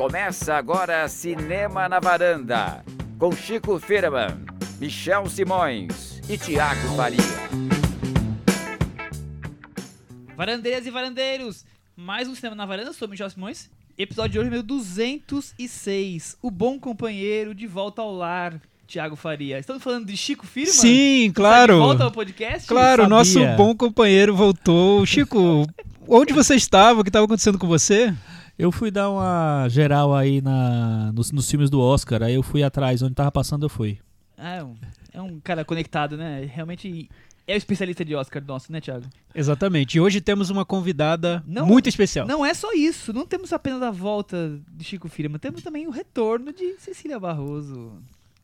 Começa agora Cinema na Varanda, com Chico Firman, Michel Simões e Tiago Faria. Varandeiras e varandeiros, mais um Cinema na Varanda, sou Michel Simões. Episódio de hoje, meu 206. O bom companheiro de volta ao lar, Tiago Faria. Estamos falando de Chico Firman? Sim, Está claro. de volta ao podcast? Claro, nosso bom companheiro voltou. Chico, onde você estava? O que estava acontecendo com você? Eu fui dar uma geral aí na, nos, nos filmes do Oscar, aí eu fui atrás, onde tava passando eu fui. Ah, é, um, é um cara conectado, né? Realmente é o especialista de Oscar nosso, né, Tiago? Exatamente. E hoje temos uma convidada Não- muito especial. Não é só isso. Não temos apenas a volta de Chico Firman, temos também o retorno de Cecília Barroso.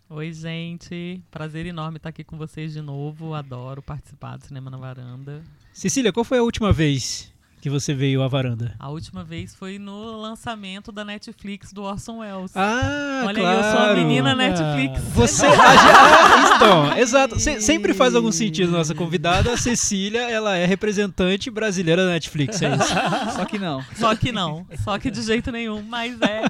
Oi, gente. Prazer enorme estar aqui com vocês de novo. Adoro participar do Cinema na Varanda. Cecília, qual foi a última vez que você veio à varanda? A última vez foi no lançamento da Netflix do Orson Welles. Ah, Olha claro. aí, eu sou a menina Netflix. Você. Ah, então, exato. Se- sempre faz algum sentido nossa convidada. A Cecília, ela é representante brasileira da Netflix, é isso. Só que não. Só que não. Só que de jeito nenhum. Mas é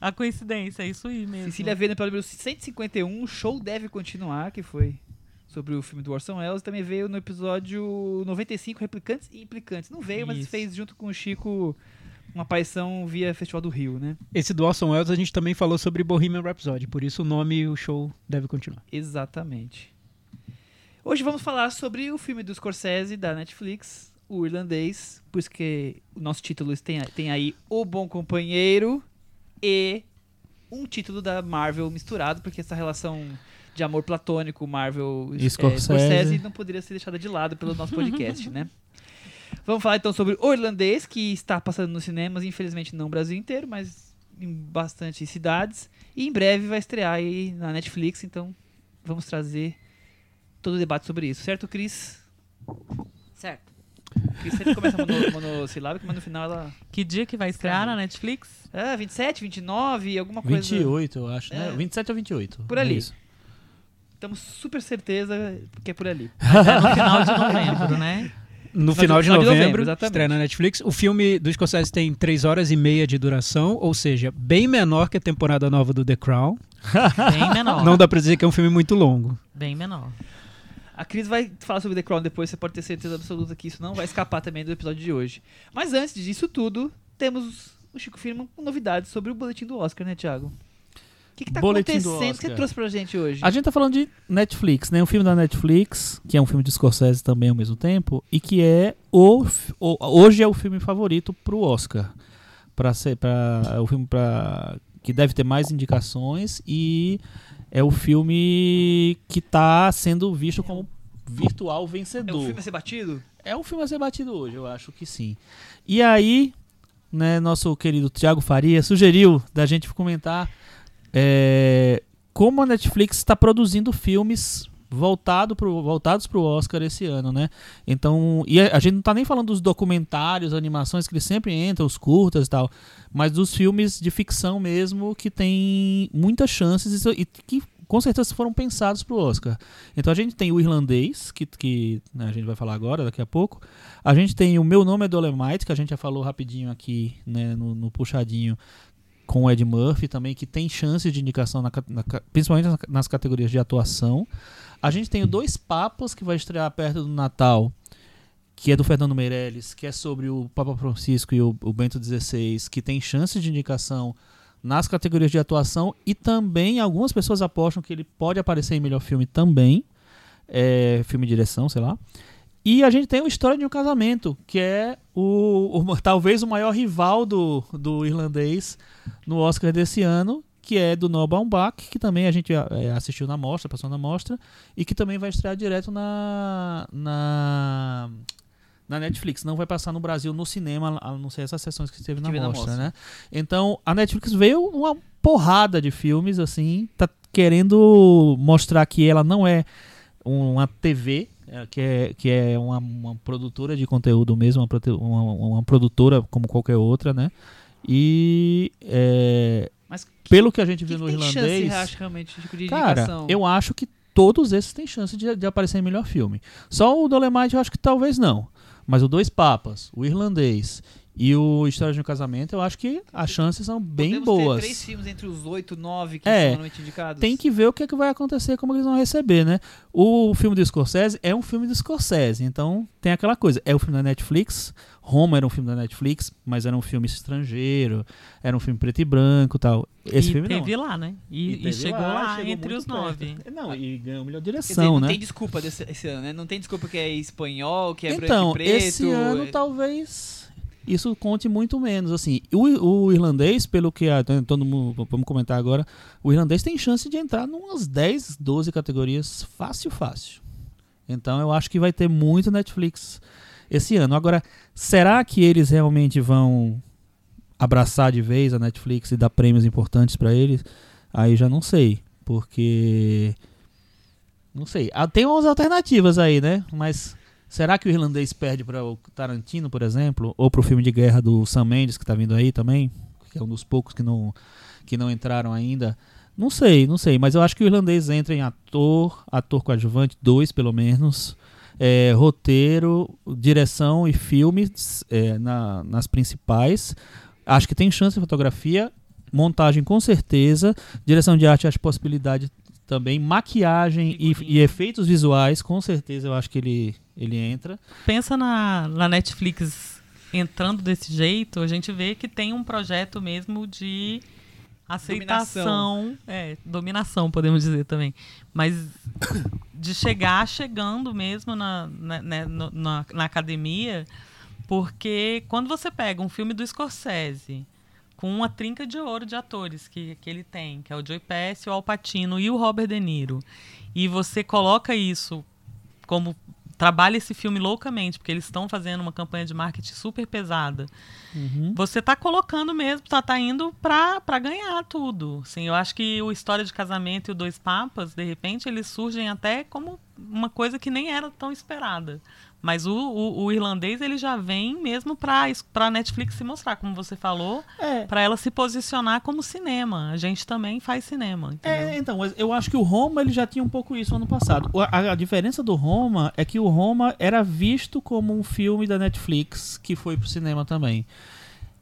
a coincidência, é isso aí mesmo. Cecília veio no episódio número 151, o show deve continuar, que foi sobre o filme do Orson Welles. Também veio no episódio 95, Replicantes e Implicantes. Não veio, mas Isso. fez junto com o Chico uma aparição via Festival do Rio, né? Esse do Orson Welles a gente também falou sobre Bohemian Rhapsody, por isso o nome e o show deve continuar. Exatamente. Hoje vamos falar sobre o filme do Scorsese, da Netflix, O Irlandês, por isso que o nosso título tem, tem aí O Bom Companheiro e um título da Marvel misturado, porque essa relação de amor platônico Marvel E eh, Scorsese. não poderia ser deixada de lado pelo nosso podcast, né? Vamos falar então sobre O Irlandês, que está passando nos cinemas, infelizmente não no Brasil inteiro, mas em bastante cidades. E em breve vai estrear aí na Netflix, então vamos trazer todo o debate sobre isso, certo, Cris? Certo. Cris sempre começa mono, monossilábico, mas no final ela. Que dia que vai estrear na Netflix? Ah, 27, 29, alguma coisa. 28, eu acho, né? É. 27 ou 28. Por ali. É Estamos super certeza que é por ali. É no final de novembro, né? No final de final de novembro, novembro, exatamente. estreia na Netflix. O filme do Scorsese tem 3 horas e meia de duração, ou seja, bem menor que a temporada nova do The Crown. Bem menor. Não dá pra dizer que é um filme muito longo. Bem menor. A Cris vai falar sobre The Crown depois, você pode ter certeza absoluta que isso não vai escapar também do episódio de hoje. Mas antes disso tudo, temos o Chico Firman com novidades sobre o boletim do Oscar, né, Thiago? O que, que tá Boletim do acontecendo? O que você trouxe pra gente hoje? A gente tá falando de Netflix, né? Um filme da Netflix, que é um filme de Scorsese também ao mesmo tempo, e que é o, o- hoje é o filme favorito pro Oscar. Para ser para é o filme para que deve ter mais indicações e é o filme que tá sendo visto como virtual É o vencedor. filme a ser batido? É um filme a ser batido hoje, eu acho que sim. E aí, né, nosso querido Tiago Faria sugeriu da gente comentar é, como a Netflix está produzindo filmes voltado pro, voltados para o Oscar esse ano, né? Então, e a, a gente não está nem falando dos documentários, animações que eles sempre entram, os curtas e tal, mas dos filmes de ficção mesmo que tem muitas chances e, e que com certeza foram pensados para o Oscar. Então a gente tem o irlandês, que, que né, a gente vai falar agora, daqui a pouco. A gente tem o Meu Nome é Dolemite, que a gente já falou rapidinho aqui né, no, no puxadinho com o Ed Murphy também, que tem chances de indicação, na na principalmente nas- nas categorias de atuação. A gente tem o Dois Papas, que vai estrear perto do Natal, que é do Fernando Meirelles, que é sobre o Papa Francisco e o, o Bento XVI, que tem chances de indicação nas categorias de atuação e também algumas pessoas apostam que ele pode aparecer em melhor filme também, é, filme de direção, sei lá. E a gente tem o História de um Casamento, que é o, o- talvez o maior rival do, do irlandês no Oscar desse ano, que é do Noah Baumbach, que também a gente é, assistiu na mostra, passou na mostra, e que também vai estrear direto na, na, na Netflix. Não vai passar no Brasil no cinema, a não ser essas sessões que teve na Tive na mostra, mostra. né? Então, a Netflix veio uma porrada de filmes, assim, tá querendo mostrar que ela não é uma TV, é, que é, que é uma, uma produtora de conteúdo mesmo, uma, uma, uma produtora como qualquer outra, né? E é, Mas pelo que a gente que, viu que no tem irlandês, chance, realmente, Chico, de cara, indicação? eu acho que todos esses têm chance de, de aparecer em melhor filme. Só o Dolemite eu acho que talvez não. Mas o Dois Papas, o Irlandês e o História de um Casamento, eu acho que as chances são bem Podemos boas. ter três filmes entre os oito, nove que É, são normalmente indicados. Tem que ver o que, é que vai acontecer, como eles vão receber, né? O filme do Scorsese é um filme do Scorsese, então tem aquela coisa. É um filme da Netflix, Roma era um filme da Netflix, mas era um filme estrangeiro, era um filme preto e branco e tal. Esse e filme teve não. lá, né? E, e teve chegou lá, chegou entre os perto. nove. Não, e ganhou melhor Quer dizer, direção, não né? tem desculpa desse, esse ano, né? Não tem desculpa que é espanhol, que é então, branco e preto. esse ano é- talvez isso conte muito menos. Assim, o, o irlandês, pelo que a, todo mundo, vamos comentar agora, o irlandês tem chance de entrar em umas 10, 12 categorias fácil, fácil. Então eu acho que vai ter muito Netflix esse ano. Agora, será que eles realmente vão abraçar de vez a Netflix e dar prêmios importantes para eles? Aí já não sei, porque não sei. Ah, Tem umas alternativas aí, né? Mas será que o irlandês perde para o Tarantino, por exemplo, ou para o filme de guerra do Sam Mendes que tá vindo aí também, que é um dos poucos que não que não entraram ainda? Não sei, não sei, mas eu acho que o irlandês entra em ator, ator coadjuvante, dois pelo menos, é, roteiro, direção e filmes é, na- nas principais. Acho que tem chance de fotografia, montagem com certeza, direção de arte acho possibilidade também, maquiagem e, e efeitos visuais com certeza eu acho que ele ele entra. Pensa na, na Netflix entrando desse jeito, a gente vê que tem um projeto mesmo de aceitação, é, dominação, podemos dizer também. Mas de chegar chegando mesmo na, na, né, no- na, na academia, porque quando você pega um filme do Scorsese com uma trinca de ouro de atores que, que ele tem, que é o Joey Pesci, o Al Pacino e o Robert De Niro, e você coloca isso como trabalha esse filme loucamente, porque eles estão fazendo uma campanha de marketing super pesada. Você tá colocando mesmo, tá, tá indo pra ganhar tudo. Assim, eu acho que o História de Casamento e o Dois Papas, de repente, eles surgem até como uma coisa que nem era tão esperada. Mas o, o, o irlandês, ele já vem mesmo pra, es- pra Netflix se mostrar, como você falou, É, pra ela se posicionar como cinema. A gente também faz cinema? É, então, eu acho que o Roma ele já tinha um pouco isso ano passado. A, a diferença do Roma é que o Roma era visto como um filme da Netflix que foi pro cinema também.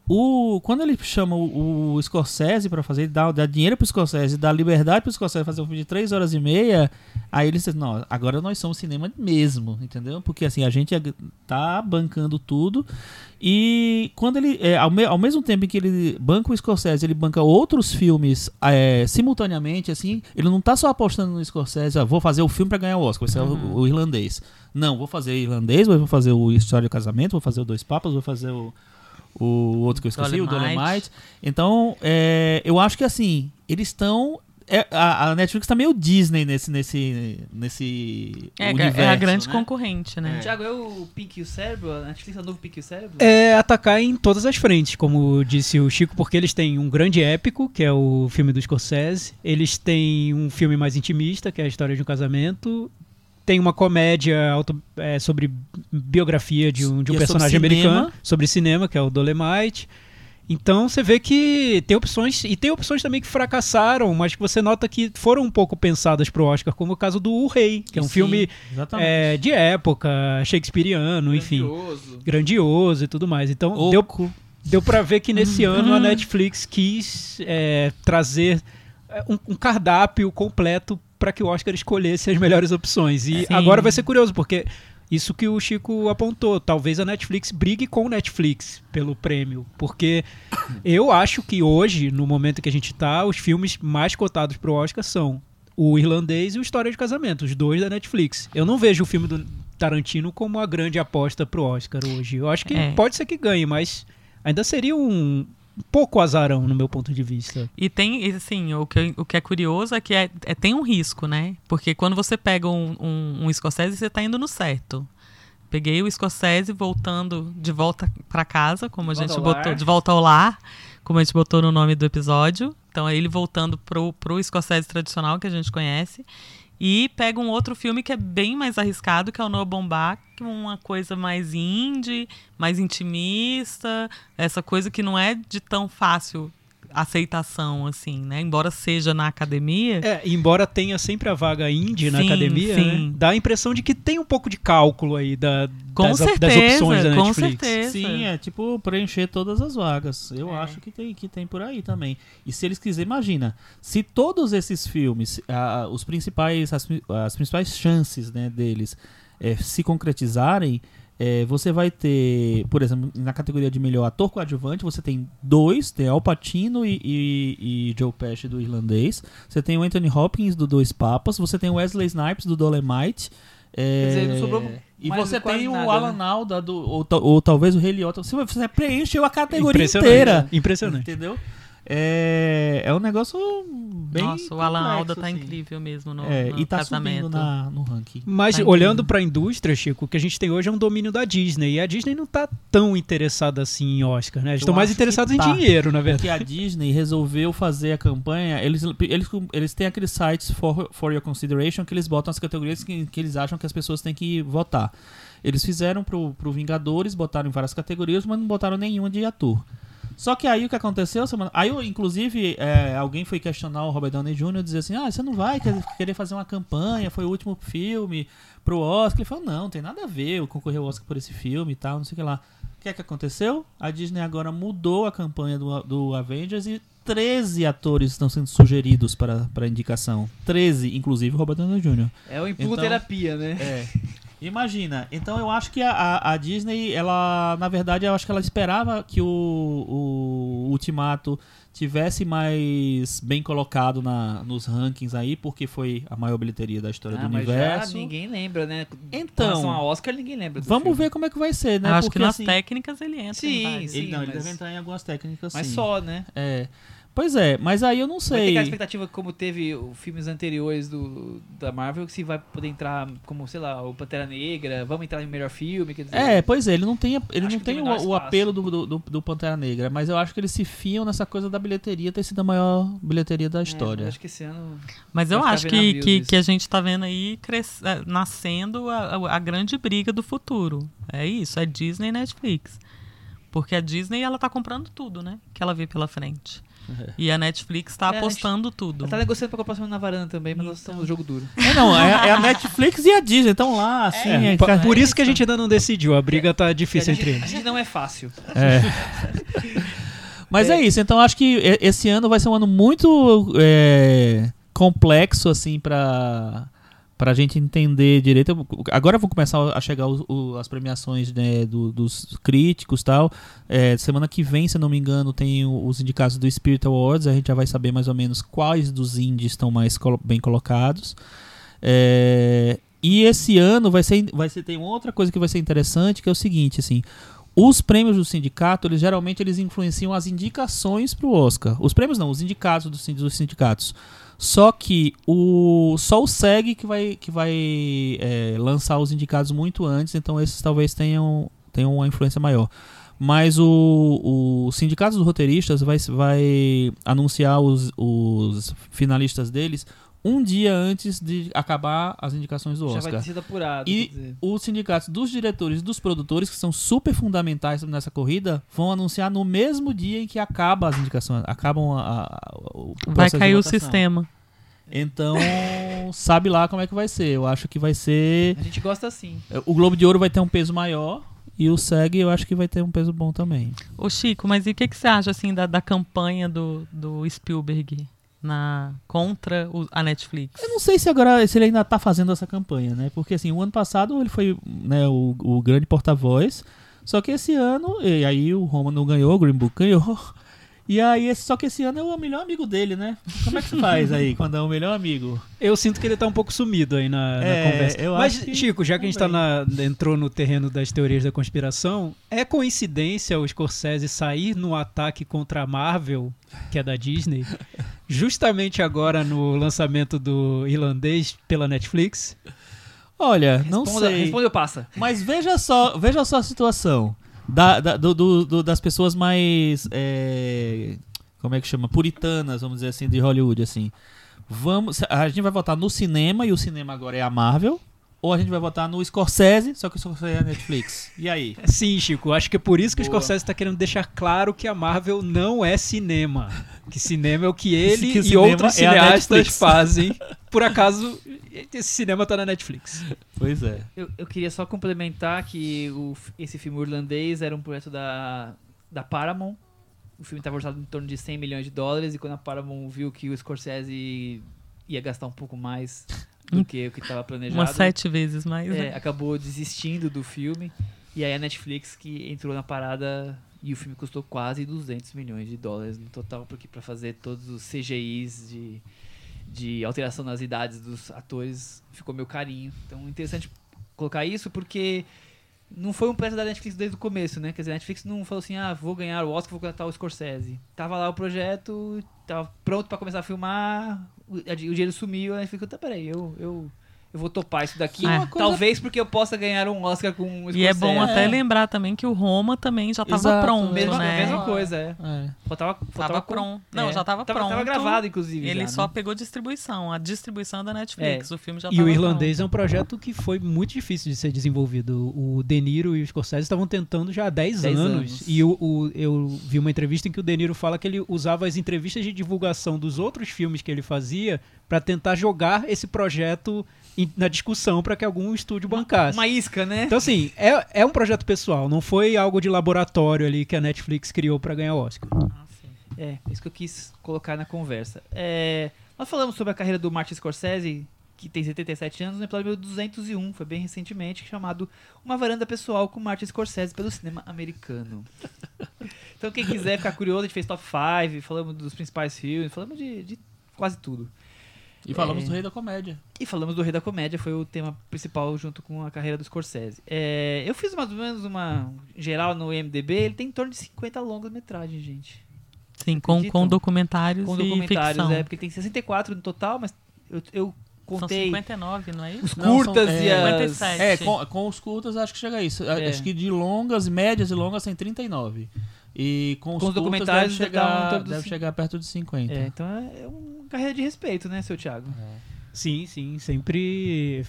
O, quando ele chama o, o Scorsese pra fazer, ele dá, dá dinheiro pro Scorsese, dá liberdade pro Scorsese fazer um filme de 3 horas e meia, aí ele diz, não, agora nós somos cinema mesmo, entendeu? Porque assim, a gente tá bancando tudo e quando ele, é, ao, me- ao mesmo tempo em que ele banca o Scorsese, ele banca outros filmes é, simultaneamente, assim, ele não tá só apostando no Scorsese, ó, vou fazer o filme pra ganhar o Oscar, vai ser o, o irlandês. Não, vou fazer o irlandês, vou fazer o História de Casamento, vou fazer o Dois Papas, vou fazer o, o outro que eu esqueci, o Dolomite. Dolomite. Então, é, eu acho que assim, eles estão. é, a, a Netflix tá meio Disney nesse, nesse, nesse É, universo. é a grande né? concorrente, né? Tiago, é o Pink e o Cérebro? A Netflix é o novo Pink e o Cérebro? É atacar em todas as frentes, como disse o Chico, porque eles têm um grande épico, que é o filme do Scorsese. Eles têm um filme mais intimista, que é a história de um casamento. Tem uma comédia auto- é, sobre biografia de um, de um é sobre personagem cinema. americano, sobre cinema, que é o Dolemite. Então você vê que tem opções, e tem opções também que fracassaram, mas que você nota que foram um pouco pensadas pro Oscar, como o caso do O Rei, que é um Sim, filme é, de época, shakespeariano, enfim Grandioso. grandioso e tudo mais. Então deu, Oco. deu para ver que nesse ano a Netflix quis é, trazer é, um, um cardápio completo para que o Oscar escolhesse as melhores opções. E Sim. agora vai ser curioso, porque isso que o Chico apontou, talvez a Netflix brigue com o Netflix pelo prêmio, porque eu acho que hoje, no momento que a gente tá, os filmes mais cotados pro Oscar são o Irlandês e o História de Casamento, os dois da Netflix. Eu não vejo o filme do Tarantino como a grande aposta pro Oscar hoje. Eu acho que É. pode ser que ganhe, mas ainda seria um pouco azarão no meu ponto de vista. E tem, assim, o que, o que é curioso é que é, é- tem um risco, né? Porque quando você pega um, um, um Scorsese, você tá indo no certo. Peguei o Scorsese voltando de volta pra casa, como a De gente botou, de volta ao lar, como a gente botou no nome do episódio. Então é ele voltando pro, pro Scorsese tradicional que a gente conhece. E pega um outro filme que é bem mais arriscado, que é o Noah que é uma coisa mais indie, mais intimista, essa coisa que não é de tão fácil aceitação, assim, né? Embora seja na academia. É, embora tenha sempre a vaga indie na Sim, academia, sim. né, dá a impressão de que tem um pouco de cálculo aí da, Com das, certeza, das opções da com Netflix. certeza. Sim, é tipo preencher todas as vagas. Eu É. acho que tem, que tem por aí também. E se eles quiserem, imagina, se todos esses filmes, ah, os principais, as, as principais chances né, deles eh, se concretizarem, eh, você vai ter, por exemplo, na categoria de melhor ator coadjuvante, você tem dois, tem Al Pacino e, e, e Joe Pesci do Irlandês. Você tem o Anthony Hopkins do Dois Papas. Você tem o Wesley Snipes do Dolemite. Quer dizer, não sobrou e você tem o nada, Alan né? Alda do, ou, ou talvez o Rei Liotta. Você, você preencheu a categoria Impressionante. inteira. Impressionante. Entendeu? É, é um negócio bem. Nossa, o Alan complexo, Alda tá assim. incrível mesmo no, É, no e tá casamento. subindo na, no ranking. Mas Tá olhando incrível. pra indústria, Chico, o que a gente tem hoje é um domínio da Disney. E a Disney não tá tão interessada assim em Oscar, né? Eles estão mais interessados tá. em dinheiro, na verdade. Porque a Disney resolveu fazer a campanha. Eles, eles, eles têm aqueles sites for, for Your Consideration que eles botam as categorias que, que eles acham que as pessoas têm que votar. Eles fizeram pro, pro Vingadores, botaram em várias categorias, mas não botaram nenhuma de ator. Só que aí o que aconteceu, semana... aí inclusive é, alguém foi questionar o Robert Downey Jr. e dizer assim, ah, você não vai quer- querer fazer uma campanha, foi o último filme pro Oscar. Ele falou, não, tem nada a ver, eu concorri ao Oscar por esse filme e tal, não sei o que lá. O que é que aconteceu? A Disney agora mudou a campanha do, do Avengers e 13 atores estão sendo sugeridos para, para indicação. 13, inclusive o Robert Downey Jr. É o empurro Então- terapia, né? É. Imagina. Então eu acho que a, a, Disney, ela, na verdade, eu acho que ela esperava que o, o Ultimato tivesse mais bem colocado na, nos rankings aí, porque foi a maior bilheteria da história Ah, do mas universo. já ninguém lembra, né? Então- a Oscar, ninguém lembra. do Vamos filme. ver como é que vai ser, né? Eu acho porque, que nas assim, técnicas ele entra. Sim, sim. ele, não, ele mas- deve entrar em algumas técnicas Mas sim. só, né? É. Pois é, mas aí eu não Vai ter sei. aquela expectativa como teve os filmes anteriores do, da Marvel, que se vai poder entrar como, sei lá, o Pantera Negra, vamos entrar em melhor filme, quer dizer... É, pois é, ele não tem, ele Acho não tem tem o, o apelo do, do, do- Pantera Negra, mas eu acho que eles se fiam nessa coisa da bilheteria ter sido a maior bilheteria da É, história. acho que esse ano... Mas eu Vai acho que, que, que a gente tá vendo aí cres- eh, nascendo a, a- a grande briga do futuro. É isso, é Disney e Netflix. Porque a Disney, ela tá comprando tudo, né? Que ela vê pela frente. E a Netflix tá É, a apostando tudo. Tá negociando pra comprar na varanda também, mas nós estamos no jogo duro. É, não, é, é a Netflix e a Disney estão lá, assim. É, é, ca- por isso que a gente ainda não decidiu. A briga tá difícil a, gente, entre a eles. gente não é fácil. é. Mas é. É. isso, então acho que esse ano vai ser um ano muito é, complexo, assim, pra, pra gente entender direito. Agora vão começar a chegar os- o- as premiações né, do- dos críticos tal. É, semana que vem, se não me engano, tem o- os indicados do Spirit Awards. A gente já vai saber mais ou menos quais dos indies estão mais colo- bem colocados. É, e esse ano vai ser, vai ser tem outra coisa que vai ser interessante, que é o seguinte, assim, os prêmios do sindicato, eles geralmente eles influenciam as indicações para o Oscar. Os prêmios não, os indicados dos sindicatos. Só que o só o SEG que vai que vai é, lançar os indicados muito antes, então esses talvez tenham tenham uma influência maior. Mas o, o sindicato dos roteiristas vai, vai anunciar os, os finalistas deles um dia antes de acabar as indicações do Já Oscar. vai ter sido apurado. E-. Os sindicatos dos diretores e dos produtores, que são super fundamentais nessa corrida, vão anunciar no mesmo dia em que acaba as indicações, acabam a, a- o Vai cair o sistema. Então, sabe lá como é que vai ser. Eu acho que vai ser. A gente gosta assim. O Globo de Ouro vai ter um peso maior e o SEG eu acho que vai ter um peso bom também. Ô Chico, mas e o que, que você acha assim da, da campanha do, do Spielberg na, contra o- a Netflix? Eu não sei se agora se ele ainda tá fazendo essa campanha, né? Porque assim, o ano passado ele foi né, o, o grande porta-voz. Só que esse ano, e aí o Roma não ganhou, o Green Book ganhou. E aí, só que esse ano é o melhor amigo dele, né? Como é que se faz aí quando é o melhor amigo? Eu sinto que ele tá um pouco sumido aí na, na É, conversa. eu Mas, Chico, já que a gente tá na- entrou no terreno das teorias da conspiração, é coincidência o Scorsese sair no ataque contra a Marvel, que é da Disney, justamente agora no lançamento do irlandês pela Netflix? Olha, não Responda, sei. passa. Mas veja só, veja só a situação da, da- do- do- das pessoas mais é, como é que chama puritanas, vamos dizer assim, de Hollywood, assim. Vamos, a gente vai votar no cinema e o cinema agora é a Marvel, ou a gente vai votar no Scorsese, só que o Scorsese é Netflix. E aí? Sim, Chico, acho que é por isso que Boa. o Scorsese está querendo deixar claro que a Marvel não é cinema. Que cinema é o que ele Que e outros é cineastas fazem. Por acaso, esse cinema tá na Netflix. Pois é. Eu, eu queria só complementar que o esse filme irlandês era um projeto da, da Paramount. O filme estava orçado em torno de 100 milhões de dólares e quando a Paramount viu que o Scorsese ia gastar um pouco mais do que o que estava planejado, Umas sete vezes mais. é, né? acabou desistindo do filme. E aí a Netflix que entrou na parada e o filme custou quase 200 milhões de dólares no total, porque para fazer todos os CGIs de, de alteração nas idades dos atores ficou meio carinho. Então é interessante colocar isso porque não foi um projeto da Netflix desde o começo, né? Quer dizer, a Netflix não falou assim, ah, vou ganhar o Oscar, vou contratar o Scorsese. Tava lá o projeto, tava pronto para começar a filmar, o, dinheiro sumiu, a Netflix falou, tá, peraí, eu, eu, eu vou topar isso daqui. É. Talvez porque eu possa ganhar um Oscar com o Scorsese. E é bom até É. lembrar também que o Roma também já estava Exato. pronto, Mesma, né? mesma coisa, é. É. Faltava, Tava faltava pronto. Não, já tava, tava, pronto. Tava gravado, inclusive. Ele já, só né? pegou distribuição. A distribuição é da Netflix. O filme já E tava o irlandês é um projeto que foi muito difícil de ser desenvolvido. O De Niro e o Scorsese estavam tentando já há 10, 10 anos. anos. E o, o- eu vi uma entrevista em que o De Niro fala que ele usava as entrevistas de divulgação dos outros filmes que ele fazia para tentar jogar esse projeto na discussão para que algum estúdio bancasse. Uma isca, né? Então, assim, é, é um projeto pessoal, não foi algo de laboratório ali que a Netflix criou para ganhar Oscar. Ah, sim. É, é isso que eu quis colocar na conversa. É, nós falamos sobre a carreira do Martin Scorsese, que tem 77 anos, no episódio 201, foi bem recentemente, chamado Uma Varanda Pessoal com Martin Scorsese pelo cinema americano. então quem quiser ficar curioso, a gente fez top 5, falamos dos principais filmes, falamos de, de quase tudo. E falamos É. do Rei da Comédia. E falamos do Rei da Comédia, foi o tema principal junto com a carreira do Scorsese. É, eu fiz mais ou menos uma geral no IMDB, ele tem em torno de 50 longas-metragens, gente. Sim, com, com documentários Com e documentários, ficção. é, porque tem 64 no total, mas eu, eu São contei 59, não é isso? os Não, curtas são- e é, as... 57. É, com, com os curtas acho que chega a isso. É. Acho que de longas, médias e longas tem 39. E com os, Com os documentários deve um chegar, deve chegar perto de 50. É, então é uma carreira de respeito, né, seu Thiago? Sim, sim, sempre.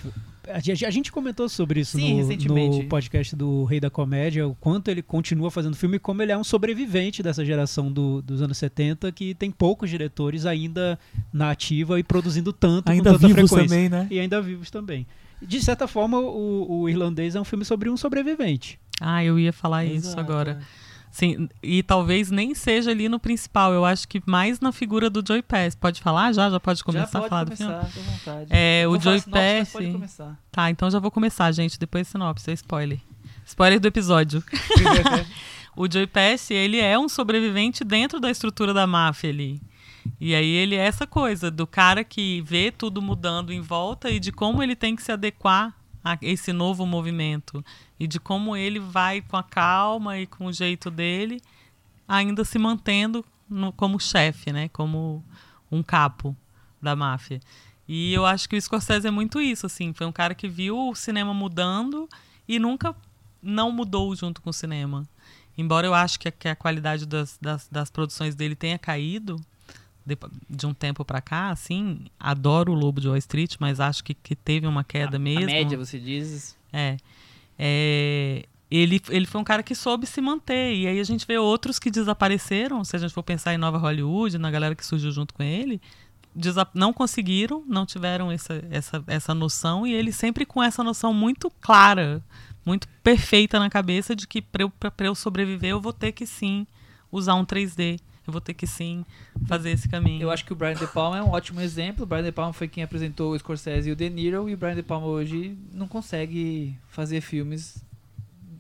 A gente, a gente comentou sobre isso Sim, no, recentemente. no podcast do Rei da Comédia, o quanto ele continua fazendo filme e como ele é um sobrevivente dessa geração do- dos anos 70, que tem poucos diretores ainda na ativa e produzindo tanto Ainda com tanta vivos frequência. também, né? E ainda vivos também. De certa forma, o, o irlandês é um filme sobre um sobrevivente. Ah, eu ia falar isso Exato. agora. Sim, e talvez nem seja ali no principal. Eu acho que mais na figura do Joey Pass. Pode falar já? Já pode começar Já pode a falar do filme? começar, fica à vontade. É, o Vou Joey Pass. Pode começar. Tá, então já vou começar, gente. Depois sinopse, é spoiler. Spoiler do episódio. o Joey Pass, ele é um sobrevivente dentro da estrutura da máfia ali. E aí ele é essa coisa do cara que vê tudo mudando em volta e de como ele tem que se adequar a esse novo movimento. E de como ele vai com a calma e com o jeito dele, ainda se mantendo no- como chefe, né? Como um capo da máfia. E eu acho que o Scorsese é muito isso, assim. Foi um cara que viu o cinema mudando e nunca não mudou junto com o cinema. Embora eu acho que a, que a qualidade das, das, das produções dele tenha caído de, de um tempo pra cá, assim, adoro o Lobo de Wall Street, mas acho que, que teve uma queda a, mesmo. A média, você diz. É. É, ele, ele foi um cara que soube se manter. E aí a gente vê outros que desapareceram. Se a gente for pensar em Nova Hollywood, na galera que surgiu junto com ele, não conseguiram, não tiveram essa, essa, essa noção. E ele sempre com essa noção muito clara, muito perfeita na cabeça de que para eu, eu sobreviver eu vou ter que sim usar um 3D. Eu vou ter que sim fazer esse caminho. Eu acho que o Brian De Palma é um ótimo exemplo. O Brian De Palma foi quem apresentou o Scorsese e o De Niro. E o Brian De Palma hoje não consegue fazer filmes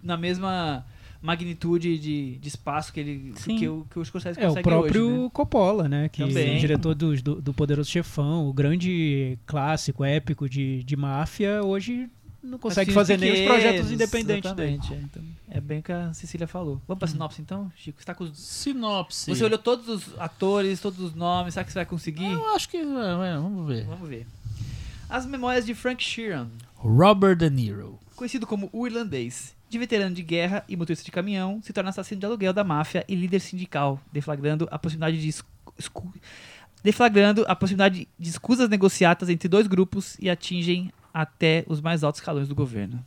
na mesma magnitude de, de espaço que ele Sim. que o, que o Scorsese É, o consegue próprio hoje, né? Coppola, né? Que Também. é o diretor dos- do, do Poderoso Chefão, o grande clássico, épico de, de máfia, hoje não consegue fazer nem os projetos independentes dele. exatamente, É, então, é bem o que a Cecília falou. Vamos pra sinopse então, Chico? Você, tá com os... Sinopse. você olhou todos os atores, todos os nomes, será que você vai conseguir? Eu acho que. é, é, vamos ver. Vamos ver. As memórias de Frank Sheeran, Robert De Niro. conhecido como o irlandês, de veterano de guerra e motorista de caminhão, se torna assassino de aluguel da máfia e líder sindical, deflagrando a possibilidade de escu- deflagrando a possibilidade de escusas negociadas entre dois grupos e atingem até os mais altos escalões do governo.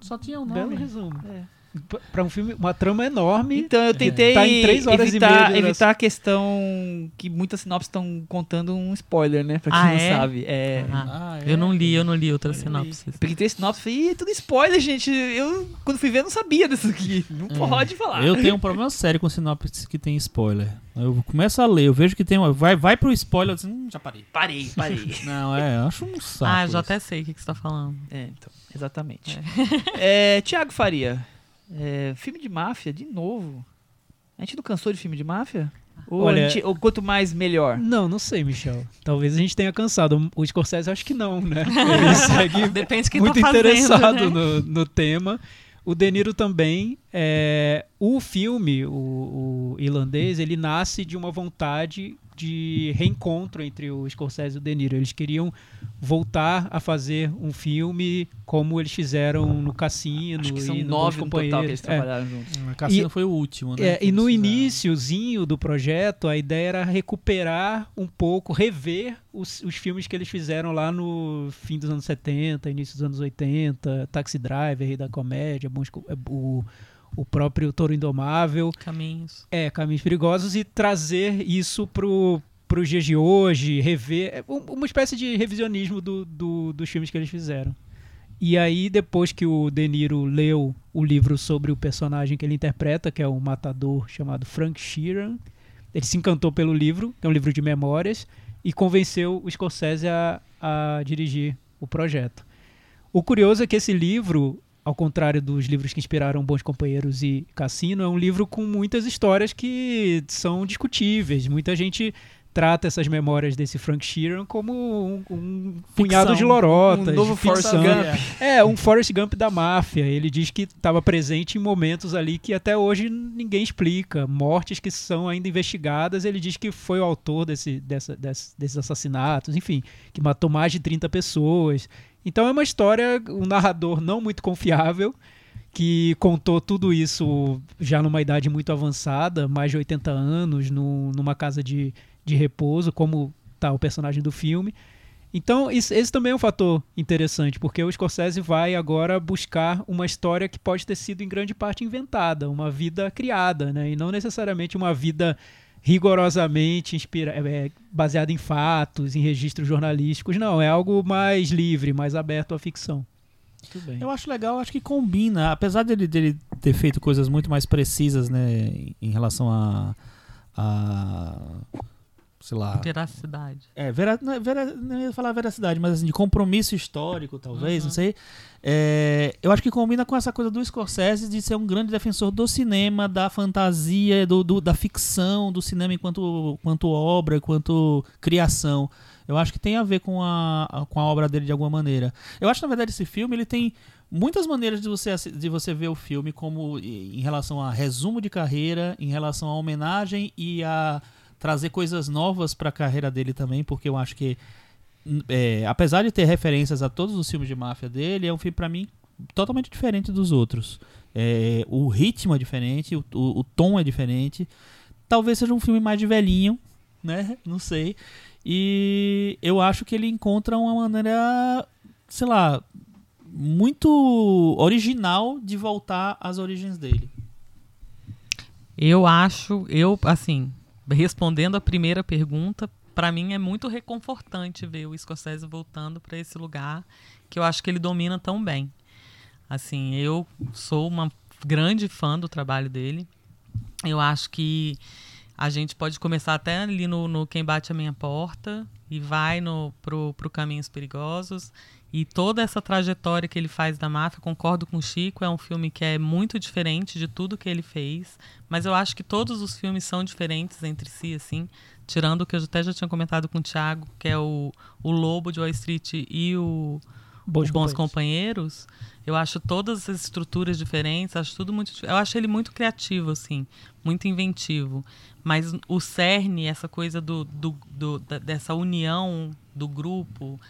Só tinha um Belo nome. resumo. É. P- Pra um filme, uma trama enorme. Então eu tentei Tá em três horas e evitar, evitar a questão que muitas sinopses estão contando um spoiler, né? Pra quem Ah, não é? sabe. É. Ah, Ah, é? eu não li, eu não li outra Eu li. sinopse. Peguei três sinopses e falei, Ih, é tudo spoiler, gente. Eu, quando fui ver, não sabia disso aqui. Não pode falar. Eu tenho um problema sério com sinopse que tem spoiler. Eu começo a ler, eu vejo que tem uma. Vai, vai pro spoiler, eu digo, hum, já parei. Parei, parei. Não, é, eu acho um saco. ah, já isso. até sei o que, que você tá falando. é, então, exatamente. É. Tiago Faria, é, filme de máfia, de novo. A gente não cansou de filme de máfia? Ou, Olha- gente- ou quanto mais, melhor? Não, não sei, Michel. Talvez a gente tenha cansado. O Scorsese acho que não, né? Ele segue Depende de quem muito tá fazendo, interessado né? no, no tema. O De Niro também. é, o filme, o, o irlandês, ele nasce de uma vontade de reencontro entre o Scorsese e o De Niro. Eles queriam voltar a fazer um filme como eles fizeram no Cassino Acho que são e no nove no total que eles Companheiros. É. trabalharam juntos. Hum, Cassino E- foi o último, né? É, e no iníciozinho do projeto, a ideia era recuperar um pouco, rever os, os filmes que eles fizeram lá no fim dos anos 70, início dos anos 80, Taxi Driver, Rei da Comédia, Bons é, o, o próprio Toro Indomável, Caminhos. é, Caminhos Perigosos, e trazer isso pro para os dias de hoje, rever, é um- uma espécie de revisionismo do, do- dos filmes que eles fizeram. E aí, depois que o De Niro leu o livro sobre o personagem que ele interpreta, que é um matador chamado Frank Sheeran, ele se encantou pelo livro, que é um livro de memórias, e convenceu o Scorsese a, a dirigir o projeto. O curioso é que esse livro, ao contrário dos livros que inspiraram Bons Companheiros e Cassino, é um livro com muitas histórias que são discutíveis. Muita gente trata essas memórias desse Frank Sheeran como um, um punhado de lorotas. Um novo Forrest. Gump. É, um Forrest Gump da máfia. Ele diz que estava presente em momentos ali que até hoje ninguém explica. Mortes que são ainda investigadas. Ele diz que foi o autor desse, dessa, desse- desses assassinatos, enfim, que matou mais de 30 pessoas. Então é uma história, um narrador não muito confiável, que contou tudo isso já numa idade muito avançada, mais de 80 anos, num- numa casa de, de repouso, como tá o personagem do filme. Então, isso- esse também é um fator interessante, porque o Scorsese vai agora buscar uma história que pode ter sido em grande parte inventada, uma vida criada, né? E não necessariamente uma vida rigorosamente inspira é, baseada em fatos, em registros jornalísticos. Não, é algo mais livre, mais aberto à ficção. Eu acho legal, acho que combina. Apesar dele, dele ter feito coisas muito mais precisas, né, em relação a. a sei lá. Veracidade. É, vera, não, é vera- não ia falar veracidade, mas assim, de compromisso histórico, talvez, Uhum. não sei. É, eu acho que combina com essa coisa do Scorsese de ser um grande defensor do cinema, da fantasia, do, do- da ficção, do cinema enquanto, enquanto obra, enquanto criação. Eu acho que tem a ver com a, com a obra dele de alguma maneira. Eu acho, na verdade, esse filme ele tem muitas maneiras de você, de você ver o filme como em relação a resumo de carreira, em relação a homenagem e a trazer coisas novas para a carreira dele também, porque eu acho que é, apesar de ter referências a todos os filmes de máfia dele, é um filme para mim totalmente diferente dos outros. É, o ritmo é diferente, o, o, o tom é diferente. Talvez seja um filme mais de velhinho, né? Não sei. E eu acho que ele encontra uma maneira, sei lá, muito original de voltar às origens dele. Eu acho, eu, assim, respondendo a primeira pergunta, pra mim é muito reconfortante ver o Scorsese voltando pra esse lugar que eu acho que ele domina tão bem. Assim, eu sou uma grande fã do trabalho dele. Eu acho que a gente pode começar até ali no, no Quem Bate a Minha Porta e vai no, pro, pro Caminhos Perigosos. E toda essa trajetória que ele faz da máfia, concordo com o Chico, é um filme que é muito diferente de tudo que ele fez. Mas eu acho que todos os filmes são diferentes entre si, assim. Tirando o que eu até já tinha comentado com o Thiago, que é o, o Lobo de Wall Street e o Bons o Bons Companheiros. Companheiros. Eu acho todas as estruturas diferentes, acho tudo muito. Eu acho ele muito criativo, assim, muito inventivo. Mas o cerne, essa coisa do, do, do- da- dessa união do grupo,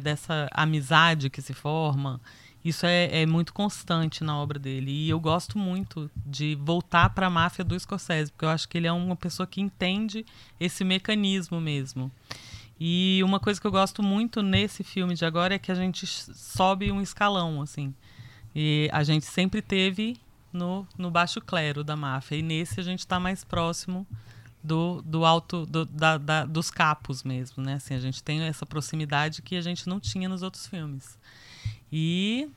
dessa amizade que se forma, isso é, é muito constante na obra dele. E eu gosto muito de voltar para a máfia do Scorsese, porque eu acho que ele é uma pessoa que entende esse mecanismo mesmo. E uma coisa que eu gosto muito nesse filme de agora é que a gente sobe um escalão, assim. E a gente sempre teve no, no baixo clero da máfia. E nesse a gente está mais próximo do, do alto do, da, da, dos capos mesmo, né? Assim, a gente tem essa proximidade que a gente não tinha nos outros filmes. E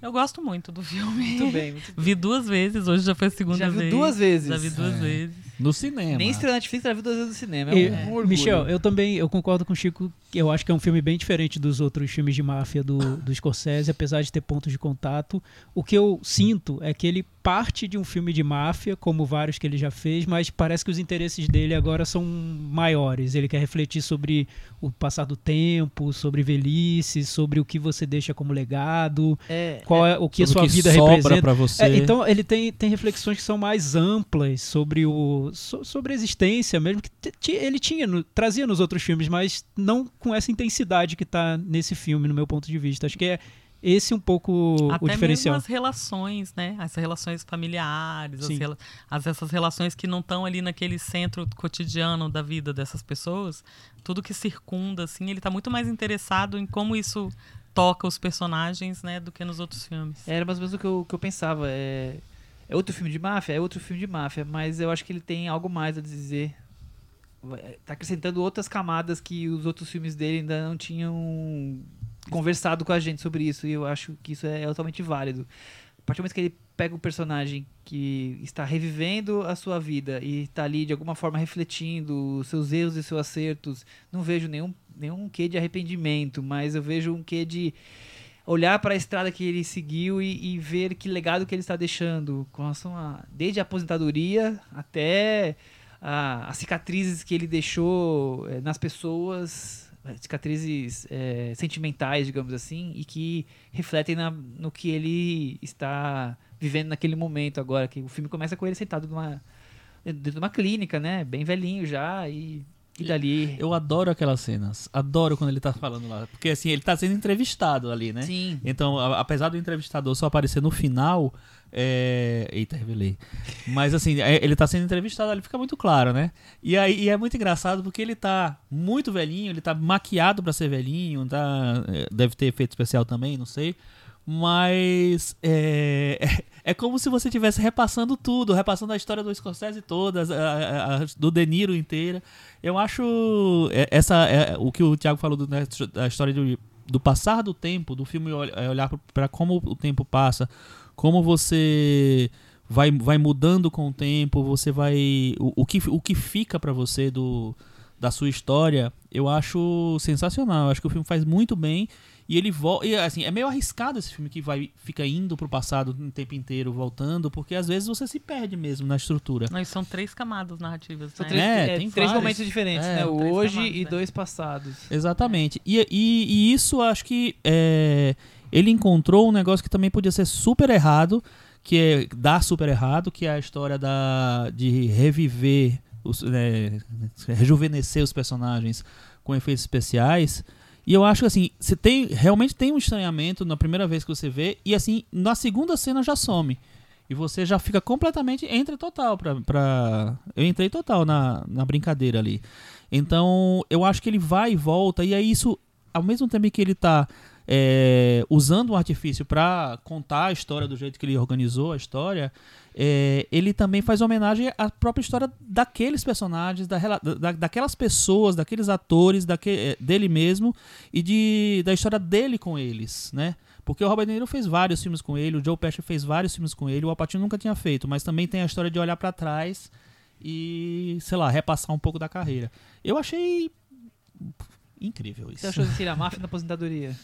eu gosto muito do filme. Muito bem, muito bem. Vi duas vezes, hoje já foi a segunda Já vez. viu duas vezes? Já vi duas É. vezes. No cinema. Nem estreou na Netflix, ela viu duas vezes no cinema. É E, um, um orgulho. Michel, eu também eu concordo com o Chico. Eu acho que é um filme bem diferente dos outros filmes de máfia do, do Scorsese, apesar de ter pontos de contato. O que eu sinto é que ele parte de um filme de máfia, como vários que ele já fez, mas parece que os interesses dele agora são maiores. Ele quer refletir sobre o passar do tempo, sobre velhice, sobre o que você deixa como legado, É, qual é, o que a Sobre sua o que vida sobra representa. pra você. É, então ele tem, tem reflexões que são mais amplas sobre o so- sobre a existência mesmo que ele tinha no- trazia nos outros filmes, mas não com essa intensidade que tá nesse filme no meu ponto de vista. Acho que é esse um pouco Até o diferencial. mesmo as relações, né? As relações familiares, as, rela- as- essas relações que não estão ali naquele centro cotidiano da vida dessas pessoas, tudo que circunda, assim, ele está muito mais interessado em como isso toca os personagens, né, do que nos outros filmes. Era mais ou menos o que eu, que eu pensava. É, é outro filme de máfia? É outro filme de máfia, mas eu acho que ele tem algo mais a dizer. Vai- Tá acrescentando outras camadas que os outros filmes dele ainda não tinham conversado com a gente sobre isso, e eu acho que isso é totalmente válido. A partir do momento que ele pega um personagem que está revivendo a sua vida e está ali de alguma forma refletindo seus erros e seus acertos, não vejo nenhum, nenhum quê de arrependimento, mas eu vejo um quê de olhar para a estrada que ele seguiu e, e ver que legado que ele está deixando, com relação a desde a aposentadoria até a- as cicatrizes que ele deixou eh, nas pessoas, eh, cicatrizes eh, sentimentais, digamos assim, e que refletem na- no que ele está vivendo naquele momento agora. Que o filme começa com ele sentado numa, dentro de uma clínica, né, bem velhinho já e, e dali. Eu adoro aquelas cenas. Adoro quando ele tá falando lá. Porque assim, ele tá sendo entrevistado ali, né? Sim. Então, a- apesar do entrevistador só aparecer no final. É... Eita, revelei. Mas assim, é- ele tá sendo entrevistado ali, fica muito claro, né? E aí e é muito engraçado porque ele tá muito velhinho, ele tá maquiado pra ser velhinho, tá... é, deve ter efeito especial também, não sei. Mas é, é como se você estivesse repassando tudo, repassando a história do Scorsese toda, a- a- do De Niro inteira. Eu acho é, essa é, o que o Thiago falou do, né, da história do, do passar do tempo, do filme é olhar para como o tempo passa, como você vai, vai mudando com o tempo, você vai o, o que o que fica para você do da sua história, eu acho sensacional. Eu acho que o filme faz muito bem e ele volta. E assim, é meio arriscado esse filme que vai fica indo pro passado o tempo inteiro, voltando, porque às vezes você se perde mesmo na estrutura. Não, e são três camadas narrativas, São né? três, É, é, tem três vários. momentos diferentes, É, né? Hoje camadas, e é. dois passados. Exatamente. E, e, e isso acho que é, ele encontrou um negócio que também podia ser super errado, que é dar super errado, que é a história da, de reviver, os, né, rejuvenescer os personagens com efeitos especiais. E eu acho que assim, você tem realmente tem um estranhamento na primeira vez que você vê, e assim, na segunda cena já some. E você já fica completamente. Entra total pra. pra eu entrei total na, na brincadeira ali. Então, eu acho que ele vai e volta, e aí isso, ao mesmo tempo que ele tá é, usando um artifício para contar a história do jeito que ele organizou a história, é, ele também faz homenagem à própria história daqueles personagens, da, da- daquelas pessoas, daqueles atores, daque, é, dele mesmo e de, da história dele com eles, né? Porque o Robert De Niro fez vários filmes com ele, o Joe Pesci fez vários filmes com ele, o Al Pacino nunca tinha feito, mas também tem a história de olhar para trás e, sei lá, repassar um pouco da carreira. Eu achei incrível isso. você achou de ser a máfia na aposentadoria?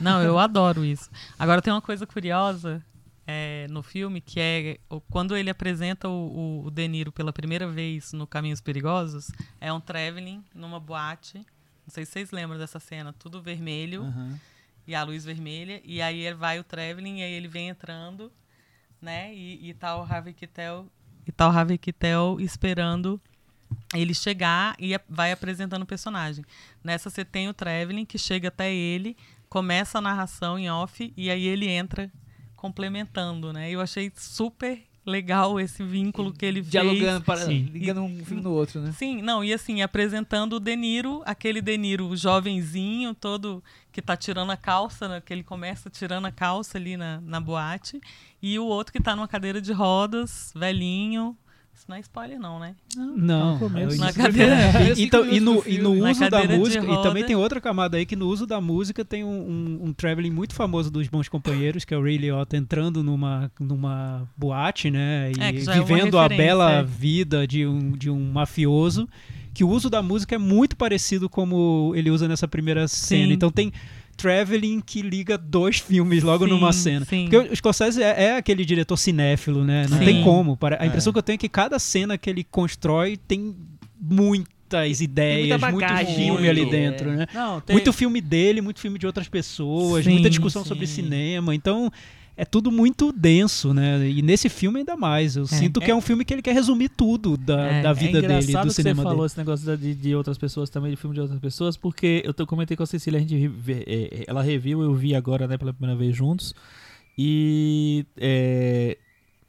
Não, eu adoro isso. Agora tem uma coisa curiosa é, no filme, que é quando ele apresenta o, o, o De Niro pela primeira vez no Caminhos Perigosos, é um traveling numa boate. Não sei se vocês lembram dessa cena, tudo vermelho Aham. e a luz vermelha. E aí ele vai o traveling e aí ele vem entrando, né? E, e tá o Harvey Keitel, e tá o Harvey Keitel esperando ele chegar e vai apresentando o personagem. Nessa você tem o traveling que chega até ele, começa a narração em off e aí ele entra complementando, né? Eu achei super legal esse vínculo que ele Dialogando, para, Sim. ligando um filme no outro, né? fez. Sim, não, e assim, apresentando o De Niro, aquele De Niro jovenzinho, todo que tá tirando a calça, né, que ele começa tirando a calça ali na, na boate, e o outro que tá numa cadeira de rodas, velhinho. Isso não é spoiler, não, né? Não, começo. é Na cadeira- E- então, e no, e no uso da música, e também tem outra camada aí que no uso da música tem um, um, um traveling muito famoso dos bons companheiros, que é o Ray Liotta entrando numa, numa boate, né? E É, é vivendo a bela é. vida de um, de um mafioso. Que o uso da música é muito parecido como ele usa nessa primeira cena. Sim. Então tem traveling que liga dois filmes logo Sim, numa cena. sim. Porque o Scorsese é, é aquele diretor cinéfilo, né? Não Sim. tem como. A É. impressão que eu tenho é que cada cena que ele constrói tem muitas ideias, muito bagagem, filme muito, ali é. dentro, né? Não, tem- Muito filme dele, muito filme de outras pessoas, Sim, muita discussão sim. sobre cinema. Então, é tudo muito denso, né? E nesse filme ainda mais. Eu sinto que é um filme que ele quer resumir tudo da, É, da é vida é dele, engraçado do que cinema você falou dele. esse negócio de, de outras pessoas também, de filme de outras pessoas, porque eu tô- comentei com a Cecília, a gente é, é, ela reviu, eu vi agora, né, pela primeira vez juntos. E é,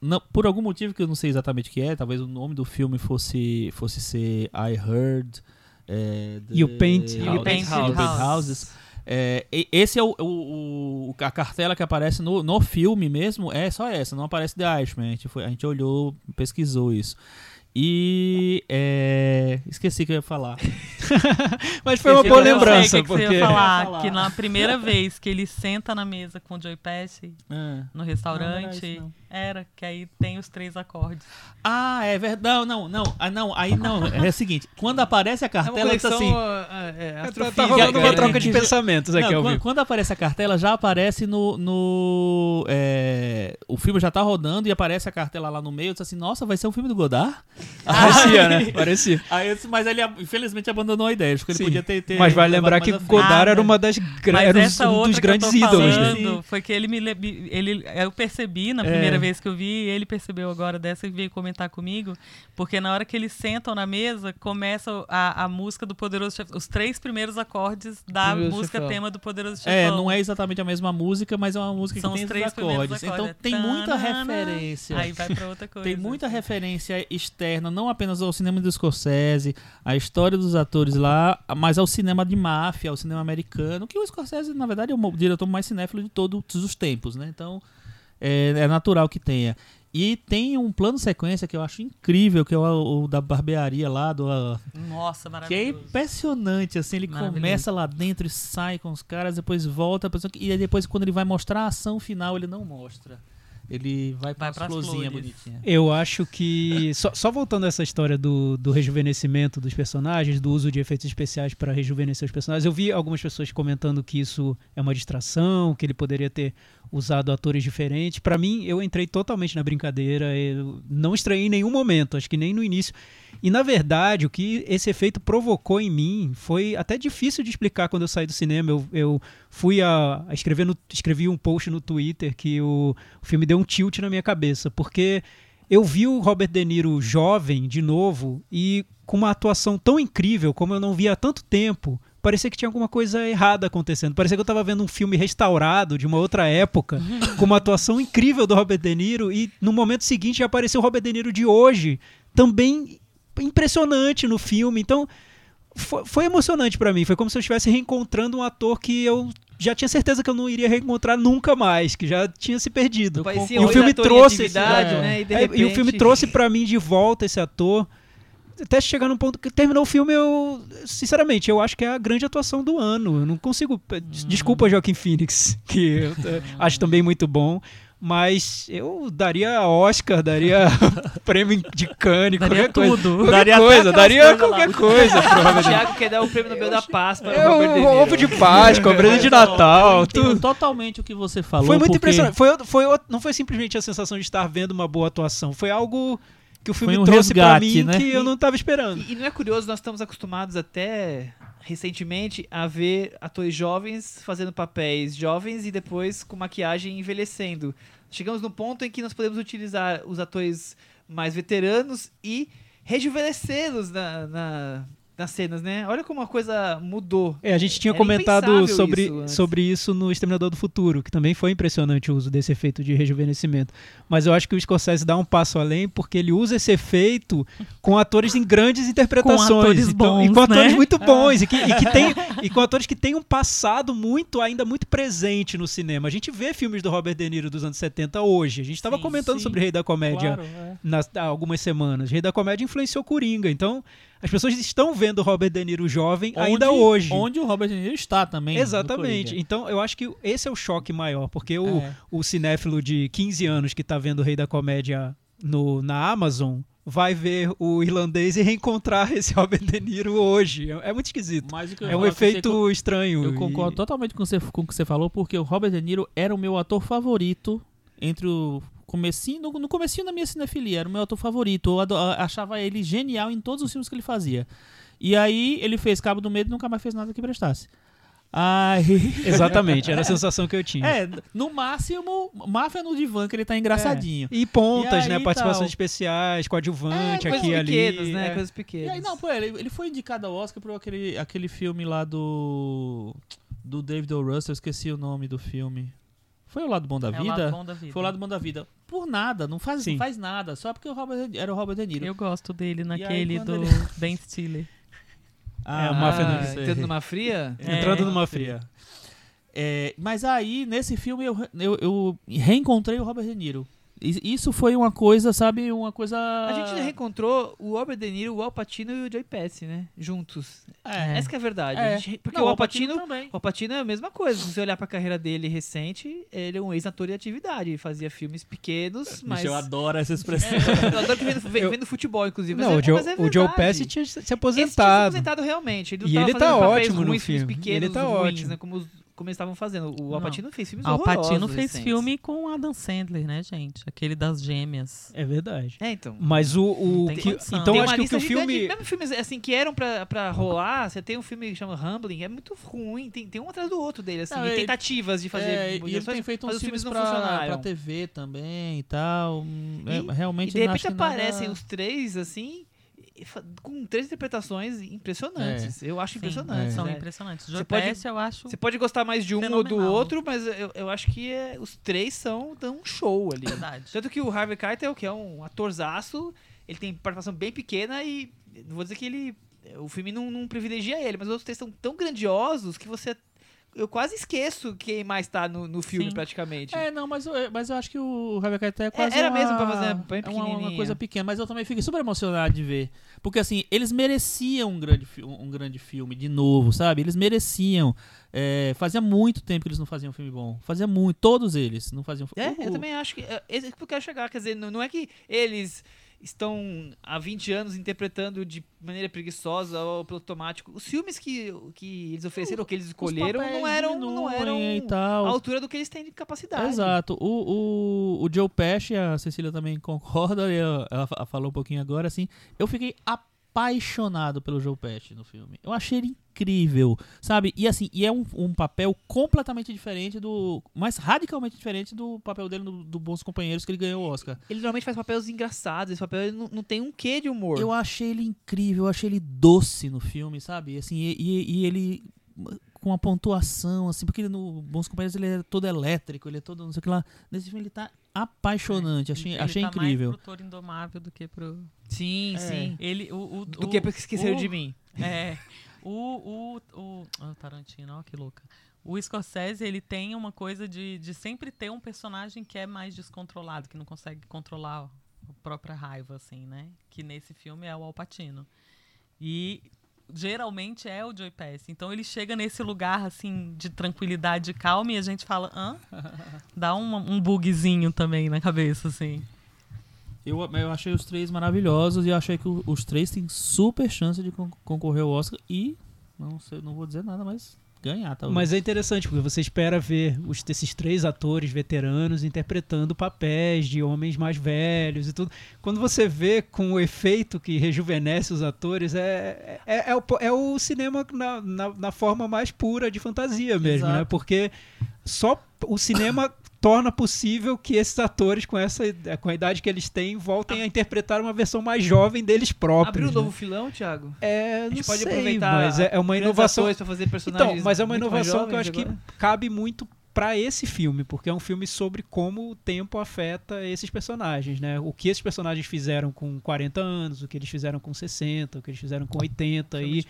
não, por algum motivo que eu não sei exatamente o que é, talvez o nome do filme fosse fosse ser I Heard é, the You Paint You House- Paint You Paint Houses. É, esse é o, o- o- a cartela que aparece no, no filme mesmo, é só essa, não aparece The Irishman. A gente, foi, a gente olhou, pesquisou isso. E é, esqueci o que eu ia falar. Mas foi uma Eu boa Eu lembrança, sei o que, que você porque ia falar, Eu ia falar. que na primeira vez que ele senta na mesa com o Joey Pesci Ah. no restaurante, Não, não era que aí tem os três acordes. Ah, é verdade. Não, não, não. Ah, não. Aí não. É o seguinte: quando aparece a É uma cartela, tá assim. ah, ah, é, tá, tá rolando uma né? troca de pensamentos aqui Não, ao quando, vivo. quando aparece a cartela, já aparece no. no é, o filme já tá rodando e aparece a cartela lá no meio. Eu disse assim: Nossa, vai ser um filme do Godard? Parecia, né? Parecia. Aí disse, mas ele infelizmente abandonou a ideia. Acho que ele Sim. podia ter. ter Mas vai lembrar que. Godard Ah, era uma das era um- um dos grandes ídolos, né? Foi que ele me le- ele eu percebi na É. primeira vez que eu vi, ele percebeu agora dessa e veio comentar comigo, porque na hora que eles sentam na mesa, começa a, a música do Poderoso Chefão, os três primeiros acordes da Poderoso música Chefão. tema do Poderoso Chefão. É, não é exatamente a mesma música, mas é uma música São que tem os três acordes. acordes. Então tem muita referência. Aí vai pra outra coisa. Tem muita referência externa, não apenas ao cinema do Scorsese, à história dos atores lá, mas ao cinema de máfia, ao cinema americano, que o Scorsese, na verdade, é o diretor mais cinéfilo de todos os tempos, né? Então, é, é natural que tenha. E tem um plano sequência que eu acho incrível, que é o, o da barbearia lá, do, Nossa, que é maravilhoso. impressionante, assim, ele Maravilhoso. começa lá dentro e sai com os caras, depois volta, e aí depois quando ele vai mostrar a ação final, ele não mostra. Ele vai para Vai as flores. bonitinhas. Eu acho que. Só, só voltando a essa história do, do rejuvenescimento dos personagens, do uso de efeitos especiais para rejuvenescer os personagens, eu vi algumas pessoas comentando que isso é uma distração, que ele poderia ter usado atores diferentes. Para mim, eu entrei totalmente na brincadeira, eu não estranhei em nenhum momento, acho que nem no início. E na verdade, o que esse efeito provocou em mim foi até difícil de explicar quando eu saí do cinema. Eu, eu fui a, a escrever no, escrevi um post no Twitter que o, o filme deu um tilt na minha cabeça, porque eu vi o Robert De Niro jovem de novo e com uma atuação tão incrível como eu não via há tanto tempo. Parecia que tinha alguma coisa errada acontecendo. Parecia que eu estava vendo um filme restaurado de uma outra época, com uma atuação incrível do Robert De Niro, e no momento seguinte já apareceu o Robert De Niro de hoje, também impressionante no filme. Então, foi, foi emocionante pra mim. Foi como se eu estivesse reencontrando um ator que eu já tinha certeza que eu não iria reencontrar nunca mais, que já tinha se perdido. Parecia E o filme trouxe esse- né? E, É, e o filme repente- trouxe pra mim de volta esse ator. Até chegar num ponto que terminou o filme, eu. Sinceramente, eu acho que é a grande atuação do ano. Eu não consigo. Desculpa, Joaquim Phoenix, que eu eh, acho também muito bom. Mas eu daria Oscar, daria prêmio de Cannes, Daria qualquer coisa. tudo. Qualquer Daria coisa, daria coisas lá. qualquer coisa. pro O. Thiago quer dar o prêmio Nobel da Paz para É o Robert De um Niro. ovo de Páscoa, presente de Natal, Eu entendo tudo. totalmente o que você falou. Foi muito porque impressionante. Foi, foi, não foi simplesmente a sensação de estar vendo uma boa atuação. Foi algo que o filme um trouxe pra resgate, mim né? que eu não estava esperando. E, e não é curioso, nós estamos acostumados até recentemente a ver atores jovens fazendo papéis jovens e depois com maquiagem envelhecendo. Chegamos no ponto em que nós podemos utilizar os atores mais veteranos e rejuvenescê-los na, na- nas cenas, né? Olha como a coisa mudou. É, a gente tinha Era comentado sobre isso antes. sobre isso no Exterminador do Futuro, que também foi impressionante o uso desse efeito de rejuvenescimento. Mas eu acho que o Scorsese dá um passo além porque ele usa esse efeito com atores em grandes interpretações. atores então, e bons, com atores né? muito bons. E, que, e que tem, e com atores que têm um passado muito, ainda muito presente no cinema. A gente vê filmes do Robert De Niro dos anos 70 hoje. A gente estava comentando sim. sobre Rei da Comédia Claro, é. nas, há algumas semanas. Rei da Comédia influenciou Coringa. Então, as pessoas estão vendo o Robert De Niro jovem ainda Onde- hoje. Onde o Robert De Niro está também. Exatamente. Então, eu acho que esse é o choque maior, porque o, É. o cinéfilo de 15 anos que tá vendo o Rei da Comédia no, na Amazon vai ver o irlandês e reencontrar esse Robert De Niro hoje. É, é muito esquisito. É um com você efeito estranho. Eu e- concordo totalmente com, você, com o que você falou, porque o Robert De Niro era o meu ator favorito entre o comecinho, no, no comecinho da minha cinefilia, era o meu ator favorito. Eu achava ele genial em todos os filmes que ele fazia. E aí ele fez Cabo do Medo e nunca mais fez nada que prestasse. Aí, Exatamente, era a sensação que eu tinha. é, no máximo, Máfia no divã, que ele tá engraçadinho. E pontas, E né? Participações tal. especiais, coadjuvante É, aqui e ali. pequenas, né? é. Coisas E pequenas. aí, não, pô, ele, ele foi indicado ao Oscar por aquele, aquele filme lá do. Do David O. Russell, eu esqueci o nome do filme. Foi o Lado Bom da É o Vida? lado bom da vida. Foi o Lado Bom da Vida. Por nada, não faz, Sim. não faz nada, só porque o Robert, era o Robert De Niro. Eu gosto dele aí, naquele quando do ele- Ben Stiller. É, o Máfia Ah, sei. entrando numa fria? É. Entrando numa fria. É, mas aí, nesse filme, eu, eu, eu reencontrei o Robert De Niro. Isso foi uma coisa, sabe, uma coisa... A gente reencontrou o Robert De Niro, o Al Pacino e o Joey Pesci, né? Juntos. É. Essa que é a verdade. É. A gente- porque Não, o Al Pacino Pacino, também. o Al Pacino é a mesma coisa. Se você olhar pra carreira dele recente, ele é um ex-ator de atividade. Ele fazia filmes pequenos, mas... Michel adora essa expressão. Eu adoro que vem do, vem- vem do futebol, inclusive. mas Não, é- o Joe, mas é o Joe. Pesci tinha se Esse tinha se aposentado. aposentado realmente. Ele E ele tá ótimo no filme. pequenos, Ele tá ruins, ótimo. né? Como, os- como eles estavam fazendo. O Não. Al Pacino fez filmes Al horrorosos Pacino fez recentes. filme com Adam Sandler, né, gente? Aquele das gêmeas. É verdade. É, então. Mas o. o que- condição. então tem acho que o gigante filme. Mesmo filmes assim que eram pra, pra rolar, você tem um filme que chama Humbling, é muito ruim. Tem, tem um atrás do outro dele, assim. Não, e ele- tentativas de fazer. É, e ele tem feito uns os filmes não pra, funcionaram. pra TV também e tal. Hum, é, E- realmente E de repente que nada- aparecem os três, assim, e com três interpretações impressionantes. Eu acho Sim, impressionantes. São né? impressionantes. Você pode- eu acho... Você pode gostar mais de um ou do Fenomenal. outro, mas eu, eu acho que é- os três são dão um show ali. Verdade. Tanto que o Harvey Keitel, que é um atorzaço, ele tem participação bem pequena e não vou dizer que ele o filme não, não privilegia ele, mas os outros três são tão grandiosos que você eu quase esqueço quem mais tá no, no filme Sim. praticamente. É, não, mas eu, mas eu acho que o Rebecca até é quase era uma, mesmo pra fazer bem é uma, uma coisa pequena, mas eu também fiquei super emocionado de ver. Porque assim, eles mereciam um grande, um grande filme de novo, sabe? Eles mereciam. É, fazia muito tempo que eles não faziam um filme bom. Fazia muito, todos eles não faziam É, o- eu também acho que. É que eu quero chegar. Quer dizer, não, não é que eles estão há 20 anos interpretando de maneira preguiçosa ou pelo automático. Os filmes que, que eles ofereceram, que eles escolheram, não eram, não eram à altura do que eles têm de capacidade. Exato. O, o, o Joe Pesci, a Cecília também concorda, ela, ela fa- falou um pouquinho agora, assim. Eu fiquei apaixonado pelo Joe Pesci no filme. Eu achei ele incrível, sabe? E assim, e é um, um papel completamente diferente do. mais radicalmente diferente do papel dele no, do Bons Companheiros que ele ganhou o Oscar. Ele normalmente faz papéis engraçados. Esse papel ele não, não tem um quê de humor. Eu achei ele incrível, eu achei ele doce no filme, sabe? Assim, e, e- e ele com a pontuação, assim, porque ele no Bons Companheiros ele é todo elétrico, ele é todo não sei o que lá. Nesse filme ele tá apaixonante, achei, Ele achei tá incrível. mais pro Toro Indomável do que pro... Sim, É. sim. Ele, o, o, Do o- que porque esqueceram o- de mim. É. O, o, o, Tarantino, ó, que louca. O Scorsese, ele tem uma coisa de, de sempre ter um personagem que é mais descontrolado, que não consegue controlar a própria raiva, assim, né? Que nesse filme é o Al Pacino. E geralmente é o Joey Pesci. Então ele chega nesse lugar, assim, de tranquilidade e calma e a gente fala, hã? Dá um, um bugzinho também na cabeça, assim. Eu, eu achei os três maravilhosos e eu achei que os três têm super chance de con- concorrer ao Oscar e não sei, não vou dizer nada, mas ganhar, talvez. Mas é interessante, porque você espera ver os, esses três atores veteranos interpretando papéis de homens mais velhos e tudo. Quando você vê com o efeito que rejuvenesce os atores, é, é, é, o, é o cinema na, na, na forma mais pura de fantasia mesmo, Exato. né? Porque só o cinema torna possível que esses atores, com, essa, com a idade que eles têm, voltem a interpretar uma versão mais jovem deles próprios. Abriu um né? novo filão, Thiago? É, A não gente pode sei, aproveitar mas é, é uma inovação. fazer personagens Então, mas é uma inovação que eu acho que agora? cabe muito pra esse filme, porque é um filme sobre como o tempo afeta esses personagens, né? O que esses personagens fizeram com 40 anos, o que eles fizeram com 60, o que eles fizeram com 80 Filme e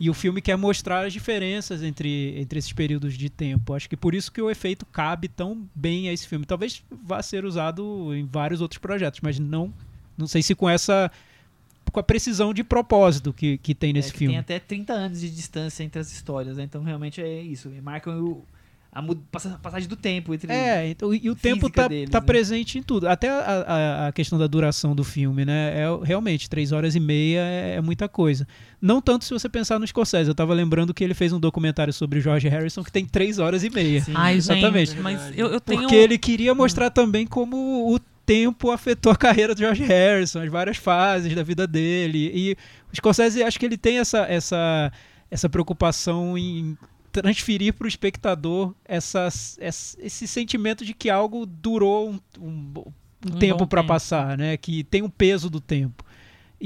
e o filme quer mostrar as diferenças entre, entre esses períodos de tempo. Acho que por isso que o efeito cabe tão bem a esse filme. Talvez vá ser usado em vários outros projetos, mas não, não sei se com essa com a precisão de propósito que, que tem nesse É, que filme. Tem até 30 anos de distância entre as histórias, né? Então realmente é isso. Marcam o- a passagem do tempo entre. É, então, e o tempo tá, deles, tá né? presente em tudo. Até a, a- a questão da duração do filme, né? É, realmente, três horas e meia é, é muita coisa. Não tanto se você pensar no Scorsese. Eu tava lembrando que ele fez um documentário sobre o George Harrison que tem três horas e meia. Sim. Ai, exatamente. gente, mas eu, eu tenho... Porque ele queria mostrar também como o tempo afetou a carreira do George Harrison, as várias fases da vida dele. E o Scorsese, acho que ele tem essa, essa, essa preocupação em transferir para o espectador essas, ess- esse sentimento de que algo durou um, um, um tempo para passar, né? Que tem um peso do tempo.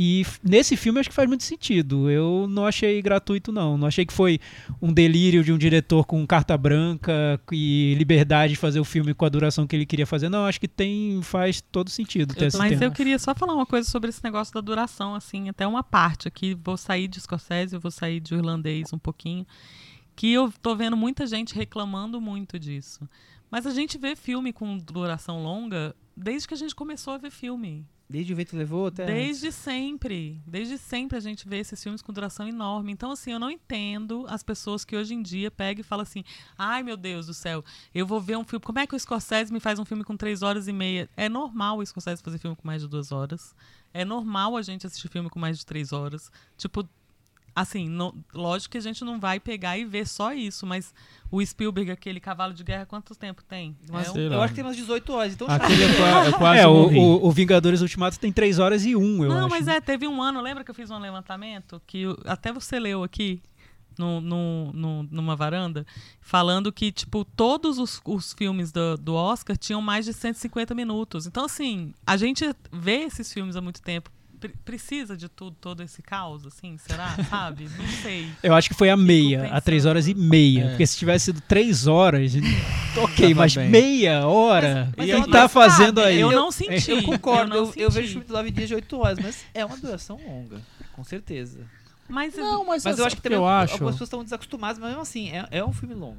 E nesse filme acho que faz muito sentido. Eu não achei gratuito, não. Não achei que foi um delírio de um diretor com carta branca e liberdade de fazer o filme com a duração que ele queria fazer. Não, acho que tem faz todo sentido ter Eu esse Mas tempo. eu queria só falar uma coisa sobre esse negócio da duração, assim, até uma parte aqui. Vou sair de Scorsese, vou sair de irlandês um pouquinho. Que eu tô vendo muita gente reclamando muito disso. Mas a gente vê filme com duração longa desde que a gente começou a ver filme. Desde o vento levou até. Desde sempre. Desde sempre a gente vê esses filmes com duração enorme. Então, assim, eu não entendo as pessoas que hoje em dia pegam e falam assim: ai meu Deus do céu, eu vou ver um filme. Como é que o Scorsese me faz um filme com três horas e meia? É normal o Scorsese fazer filme com mais de duas horas. É normal a gente assistir filme com mais de três horas. Tipo, assim, não- lógico que a gente não vai pegar e ver só isso, mas o Spielberg, aquele cavalo de guerra, quanto tempo tem? Mas É um- sei eu lá. acho que tem umas 18 horas, então Aquele qua- eu quase É, o, o, o Vingadores Ultimato tem 3 horas e 1, eu não, acho. mas é, teve um ano, lembra que eu fiz um levantamento que até você leu aqui no, no, no- numa varanda, falando que, tipo, todos os, os filmes do, do Oscar tinham mais de 150 minutos. Então, assim, a gente vê esses filmes há muito tempo. Pre- Precisa de tudo, todo esse caos, assim, será? Sabe? Não sei. Eu acho que foi a meia, a. 3 horas e meia. É. Porque se tivesse sido 3 horas, ok, mas bem. meia hora? Mas- o mas que eu- tá fazendo sabe, aí? Eu não senti. Eu concordo, eu, não eu vejo filme do Nove Dias de 8 horas, mas é uma duração longa, com certeza. Mas, Não, mas, Mas eu acho que também eu acho. algumas pessoas estão desacostumadas, mas mesmo assim, é, é um filme longo.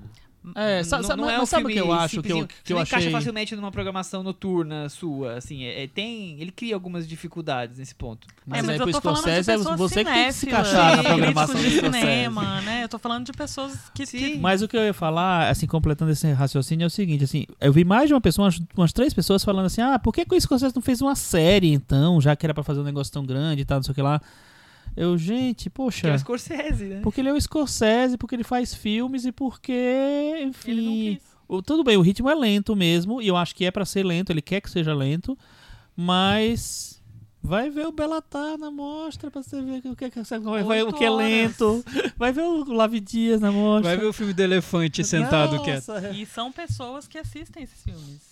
É, sa- sa- mas- mas sabe o que eu acho que eu- que eu não encaixa achei- facilmente numa programação noturna sua, assim, é, é- tem, ele cria algumas dificuldades nesse ponto. Mas, é, aí mas pro falando de Scorsese é você que tem que se encaixar na Sim, programação do cinema, né? Eu tô falando de pessoas que, Sim. que Mas o que eu ia falar, assim, completando esse raciocínio, é o seguinte, assim, eu vi mais de uma pessoa, umas, umas três pessoas falando assim, ah, por que, que o Scorsese não fez uma série, então, já que era pra fazer um negócio tão grande e tal, não sei o que lá. Eu, gente, Que é poxa, o Scorsese, né? porque ele é o Scorsese, porque ele faz filmes e porque, ele não enfim... o- tudo bem, o ritmo é lento mesmo, e eu acho que é pra ser lento, ele quer que seja lento, mas... Vai ver o Belatar na mostra pra você ver o que, é que- vai ver o que é lento. Vai ver o Lave Dias na mostra. Vai ver o filme do elefante sentado Nossa, quieto. E são pessoas que assistem esses filmes.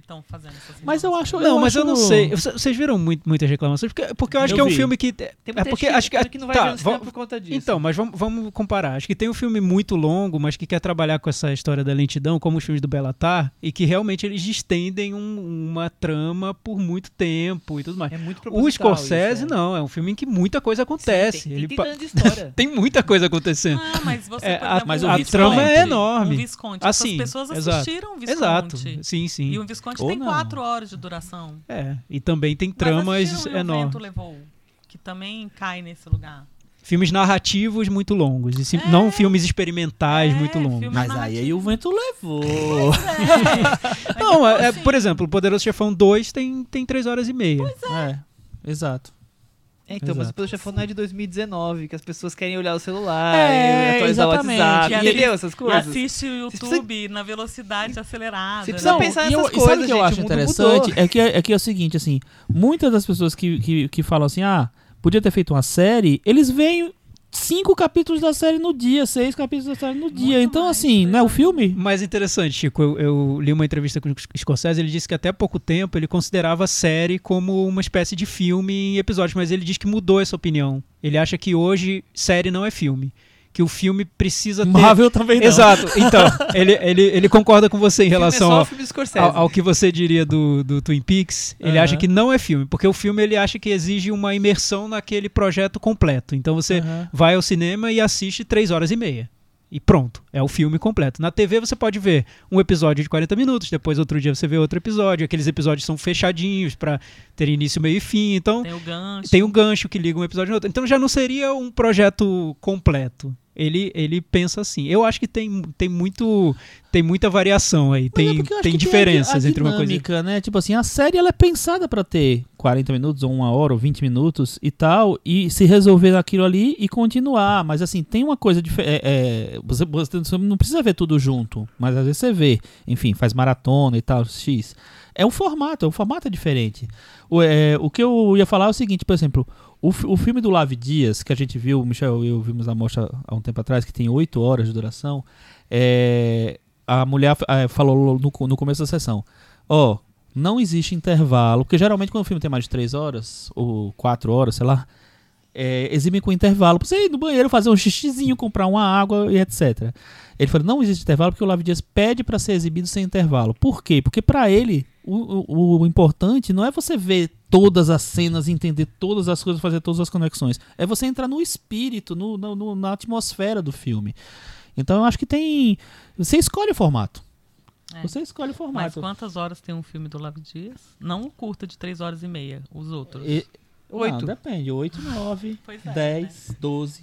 Que estão fazendo essas Mas eu acho- Não, mas eu não acho- sei. Vocês viram muito- muitas reclamações? Porque, porque eu acho Eu que é um vi. filme que. Tem é muita porque gente acho que. que não vai tá, ver no cinema va- por conta disso. Então, mas vamos, vamos comparar. Acho que tem um filme muito longo, mas que quer trabalhar com essa história da lentidão, como os filmes do Belatar, e que realmente eles estendem um- uma trama por muito tempo e tudo mais. é muito O Scorsese, isso, é. não, é um filme em que muita coisa acontece. Sim, tem, Ele tem, história. tem muita coisa acontecendo. Ah, mas você, É, a- mas um o a Visconti. trama é Um enorme. Visconti. Assim, As pessoas exato. assistiram o Visconti. Exato. Sim, sim. E o Visconti Ou tem não. quatro horas de duração. É, e também tem Mas tramas E O enormes. Vento Levou, que também cai nesse lugar. Filmes narrativos muito longos. E sim- É. não filmes experimentais É, muito longos. Mas aí, aí o vento levou. É. Não, Mas, é, assim, por exemplo, o Poderoso Chefão 2 tem, tem 3 horas e meia. É, exato. É, então, mas Exato. o Pelo Chefão não é de 2019, que as pessoas querem olhar o celular, É, e atualizar exatamente. o WhatsApp, E entendeu? Essas E coisas. assiste o YouTube na velocidade acelerada. Você precisa né? pensar e, eu, nessas e sabe o coisas, que eu acho o interessante? mudou. É que, é que é o seguinte, assim, muitas das pessoas que, que, que falam assim, ah, podia ter feito uma série, eles veem cinco capítulos da série no dia, seis capítulos da série no dia. Muito Então, mais, assim, né, o mais. filme. Mais interessante, Chico, eu, eu li uma entrevista com o Scorsese, ele disse que até pouco tempo ele considerava a série como uma espécie de filme em episódios, mas ele diz que mudou essa opinião. Ele acha que hoje série não é filme. Que o filme precisa ter. Marvel também não. Exato. Então, ele, ele, ele concorda com você em filme relação é ao, ao, ao que você diria do, do Twin Peaks. Ele Aham. acha que não é filme, porque o filme ele acha que exige uma imersão naquele projeto completo. Então você Aham. vai ao cinema e assiste três horas e meia. E pronto, é o filme completo. Na TV você pode ver um episódio de 40 minutos, depois outro dia você vê outro episódio. Aqueles episódios são fechadinhos pra ter início, meio e fim. Então Tem o gancho. tem um gancho que liga um episódio no outro. Então já não seria um projeto completo. Ele, ele pensa assim. Eu acho que tem, tem, muito, tem muita variação aí. Mas é Tem, acho tem diferenças a, a entre uma coisa e dinâmica, né? Tipo assim, a série ela é pensada pra ter 40 minutos, ou uma hora, ou 20 minutos e tal, e se resolver aquilo ali e continuar. Mas assim, tem uma coisa diferente. você, você não precisa ver tudo junto, mas às vezes você vê. Enfim, faz maratona e tal, X. É um formato, o formato é diferente. O, é, o que eu ia falar é o seguinte, por exemplo, o, o filme do Lave Dias, que a gente viu, o Michel e eu vimos na mostra há um tempo atrás, que tem 8 horas de duração, é, a mulher eh, falou no, no começo da sessão, ó, não existe intervalo, porque geralmente quando o filme tem mais de 3 horas, ou 4 horas, sei lá, é, exibem com intervalo, pra você ir no banheiro, fazer um xixizinho, comprar uma água e etc. Ele falou, não existe intervalo porque o Lave Dias pede pra ser exibido sem intervalo. Por quê? Porque pra ele, o, o, o importante não é você ver todas as cenas, entender todas as coisas, fazer todas as conexões. É você entrar no espírito, no, no- no- na atmosfera do filme. Então eu acho que tem. Você escolhe o formato. É. Você escolhe o Mas formato. quantas horas tem um filme do Lavo Dias? Não o curta de 3 horas e meia, os outros. E- Oito. Não, depende. 8, 9, Pois é, 10, 12.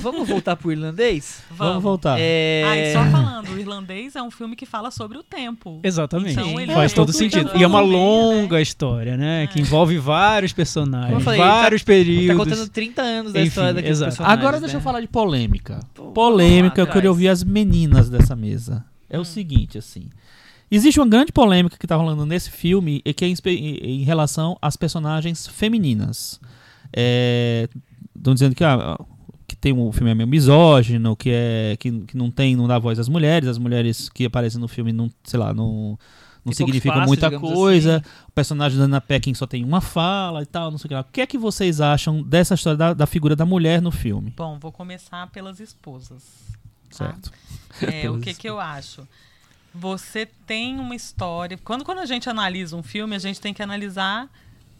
Vamos voltar pro irlandês? Vamos, voltar. É... Ah, e só falando, o irlandês é um filme que fala sobre o tempo. Exatamente. Então, ele Faz é todo sentido. eu E é uma longa né? história, né? É. Que envolve vários personagens, eu falei, vários Tá períodos. contando 30 anos da Enfim, história daqueles exato. personagens. Agora deixa eu né? falar de polêmica. Pô, Polêmica, eu vamos queria ouvir as meninas dessa mesa. É o seguinte, assim. Existe uma grande polêmica que tá rolando nesse filme e que é em, relação às personagens femininas. Estão dizendo que, ah, que tem um filme é meio misógino, que, é, que, que não tem, não dá voz às mulheres, as mulheres que aparecem no filme não, sei lá, não, não Tem significam muita digamos coisa. assim. O personagem da Ana Peckin só tem uma fala e tal, não sei o que lá. O que é que vocês acham dessa história da, da figura da mulher no filme? Bom, vou começar pelas esposas. tá? Certo. É, o que, que eu acho? Você tem uma história. Quando, quando a gente analisa um filme, a gente tem que analisar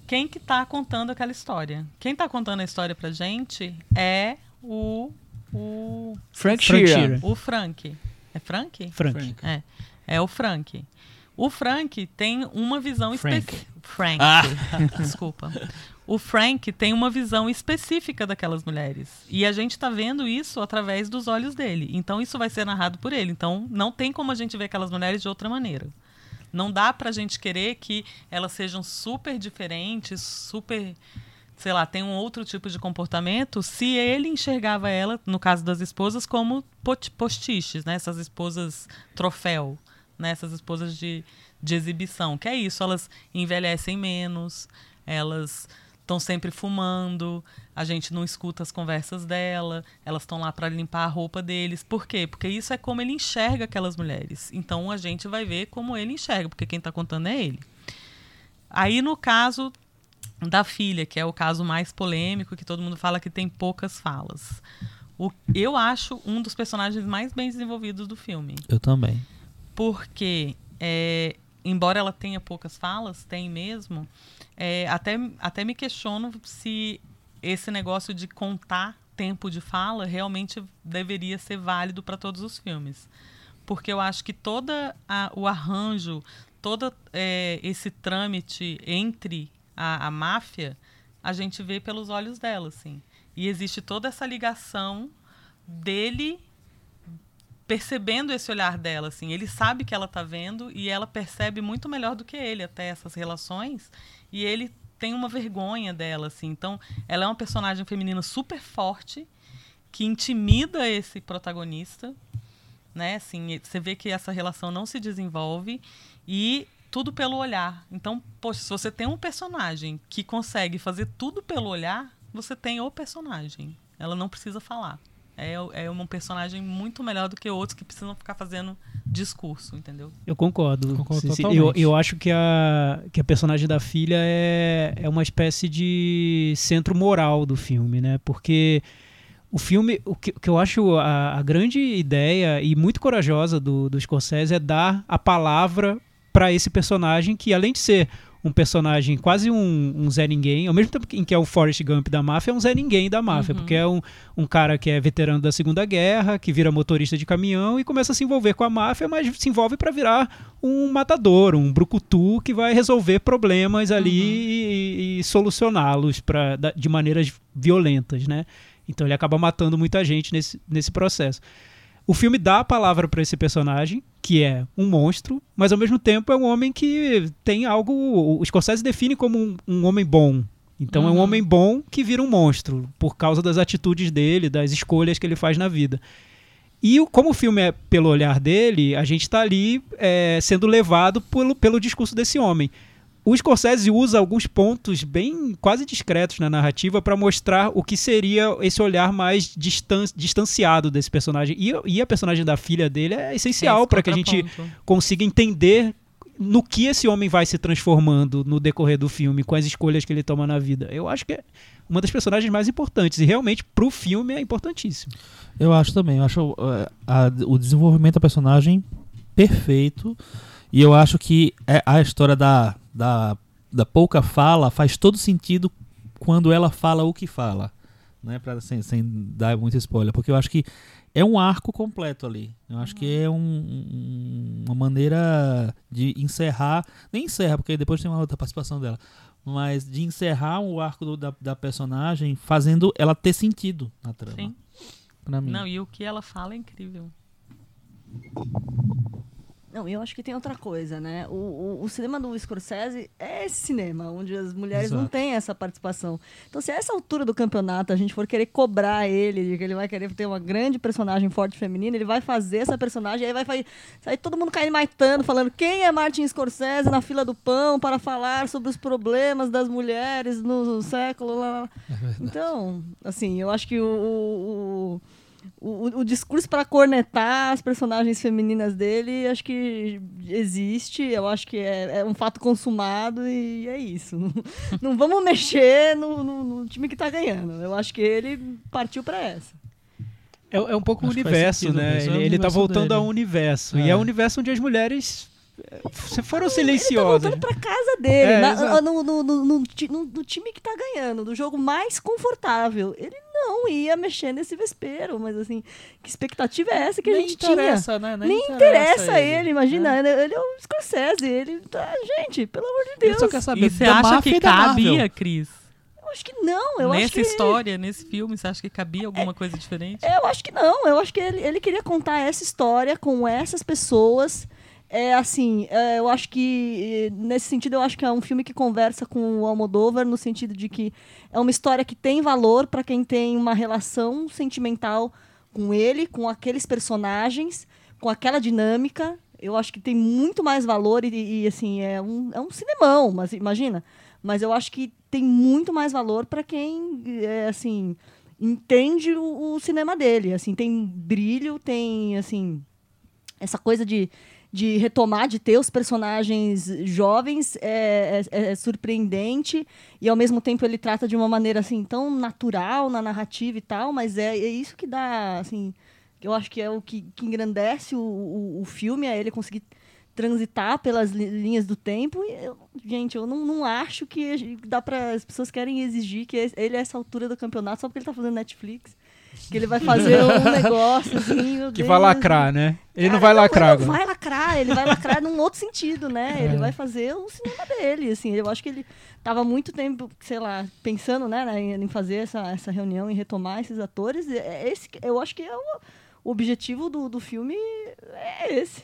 quem que tá contando aquela história. Quem tá contando a história pra gente é o. O, Frank Frank Sheeran. O Frank. É Frank? Frank. É. É o Frank. O Frank tem uma visão Frank. específica. Frank. Ah. Desculpa. O Frank tem uma visão específica daquelas mulheres. E a gente tá vendo isso através dos olhos dele. Então isso vai ser narrado por ele. Então não tem como a gente ver aquelas mulheres de outra maneira. Não dá pra gente querer que elas sejam super diferentes, super, sei lá, tenham outro tipo de comportamento, se ele enxergava ela, no caso das esposas, como postiches, né? Essas esposas troféu, né? Essas esposas de, de exibição. Que é isso, elas envelhecem menos, elas estão sempre fumando, a gente não escuta as conversas dela, elas estão lá para limpar a roupa deles. Por quê? Porque isso é como ele enxerga aquelas mulheres. Então a gente vai ver como ele enxerga, porque quem está contando é ele. Aí no caso da filha, que é o caso mais polêmico, que todo mundo fala que tem poucas falas. O, eu acho um dos personagens mais bem desenvolvidos do filme Eu também. porque é, embora ela tenha poucas falas, tem mesmo, é, até, até me questiono se esse negócio de contar tempo de fala realmente deveria ser válido para todos os filmes. Porque eu acho que todo o arranjo, todo é, esse trâmite entre a, a máfia, a gente vê pelos olhos dela, assim. E existe toda essa ligação dele percebendo esse olhar dela, assim. Ele sabe que ela tá vendo e ela percebe muito melhor do que ele até essas relações. E ele tem uma vergonha dela, assim. Então, ela é uma personagem feminina super forte que intimida esse protagonista, né? Assim, você vê que essa relação não se desenvolve e tudo pelo olhar. Então, poxa, se você tem um personagem que consegue fazer tudo pelo olhar, você tem o personagem. Ela não precisa falar. É, é um personagem muito melhor do que outros que precisam ficar fazendo discurso, entendeu? Eu concordo. Concordo Sim, sim. totalmente. Eu, eu acho que a, que a personagem da filha é, é uma espécie de centro moral do filme, né? Porque o filme, o que, o que eu acho a, a grande ideia e muito corajosa do, do Scorsese é dar a palavra para esse personagem que, além de ser um personagem quase um, um Zé Ninguém, ao mesmo tempo em que é o Forrest Gump da máfia, é um Zé Ninguém da máfia, porque é um, um cara que é veterano da Segunda Guerra, que vira motorista de caminhão e começa a se envolver com a máfia, mas se envolve para virar um matador, um brucutu que vai resolver problemas ali e, e solucioná-los de maneiras violentas, né? Então ele acaba matando muita gente nesse, nesse processo. O filme dá a palavra para esse personagem, que é um monstro, mas ao mesmo tempo é um homem que tem algo. O Scorsese define como um, um homem bom. Então é um Uhum. homem bom que vira um monstro, por causa das atitudes dele, das escolhas que ele faz na vida. E como o filme é pelo olhar dele, a gente está ali é, sendo levado pelo, pelo discurso desse homem. O Scorsese usa alguns pontos bem quase discretos na narrativa para mostrar o que seria esse olhar mais distan distanciado desse personagem. E, e a personagem da filha dele é essencial Esse para que a gente consiga entender no que esse homem vai se transformando no decorrer do filme, com as escolhas que ele toma na vida. Eu acho que é uma das personagens mais importantes e realmente pro filme é importantíssimo. Eu acho também. Eu acho eh, a- o desenvolvimento da personagem perfeito. E eu acho que é- a história da, da, da pouca fala faz todo sentido quando ela fala o que fala. Né? Pra, sem, sem dar muito spoiler. Porque eu acho que é um arco completo ali. Eu acho que é um- um- uma maneira de encerrar. Nem encerra, porque depois tem uma outra participação dela. Mas de encerrar o arco do- da, da personagem fazendo ela ter sentido na trama. Sim. Pra mim. Não, e o que ela fala é incrível. Não, eu acho que tem outra coisa, né? O, o, o cinema do Scorsese é esse cinema, onde as mulheres não Exato. têm essa participação. Então, se a essa altura do campeonato a gente for querer cobrar ele, de que ele vai querer ter uma grande personagem forte feminina, ele vai fazer essa personagem, aí vai fa- sair todo mundo caindo maitando, falando quem é Martin Scorsese na fila do pão para falar sobre os problemas das mulheres no século. Lá, lá. Então, assim, eu acho que o, o, o, o discurso para cornetar as personagens femininas dele, acho que existe, eu acho que é, é um fato consumado e é isso. Não, não vamos mexer no, no- no time que tá ganhando. Eu acho que ele partiu para essa. É, é um pouco o universo, sentido né? é o Ele, ele tá voltando dele. ao universo. É. E é um universo onde as mulheres eh, foram Ele tá silenciosas. voltando pra casa dele, É, no, no- no- no ti- no- no time que tá ganhando, do jogo mais confortável. Ele não ia mexer nesse vespeiro, mas assim, que expectativa é essa que a Nem gente tinha? interessa, né? Nem, Nem interessa ele, ele, imagina. né? Ele é o Scorsese, ele tá. Gente, pelo amor de Ele Deus. só quer saber E você da acha que cabia, Cris? Eu acho que não, eu acho Nessa que. história, nesse filme, você acha que cabia alguma coisa diferente? Eu acho que não, eu acho que ele, ele queria contar essa história com essas pessoas. É assim, é, eu acho que nesse sentido eu acho que é um filme que conversa com o Almodóvar no sentido de que é uma história que tem valor para quem tem uma relação sentimental com ele, com aqueles personagens, com aquela dinâmica. Eu acho que tem muito mais valor e, e, assim é um, é um cinemão, mas imagina. Mas eu acho que tem muito mais valor para quem é, assim entende o, o cinema dele. Assim tem brilho, tem assim essa coisa de, de retomar, de ter os personagens jovens é, é- é surpreendente. E ao mesmo tempo ele trata de uma maneira assim tão natural na narrativa e tal, mas é, é isso que dá assim, eu acho que é o que, que engrandece o, o, o filme, é ele conseguir transitar pelas li- linhas do tempo. E eu- gente, eu não, não acho que dá para as pessoas querem exigir que ele a essa altura do campeonato só porque ele tá fazendo Netflix, que ele vai fazer um negócio assim, meu Que Deus, vai lacrar, né? Ele não Cara, vai lacrar Ele não vai lacrar, ele vai lacrar num outro sentido, né? Ele É. vai fazer o cinema dele, assim. Eu acho que ele tava muito tempo, sei lá, pensando, né, em fazer essa, essa reunião e retomar esses atores. É esse, que- eu acho que é o, o objetivo do, do filme é esse.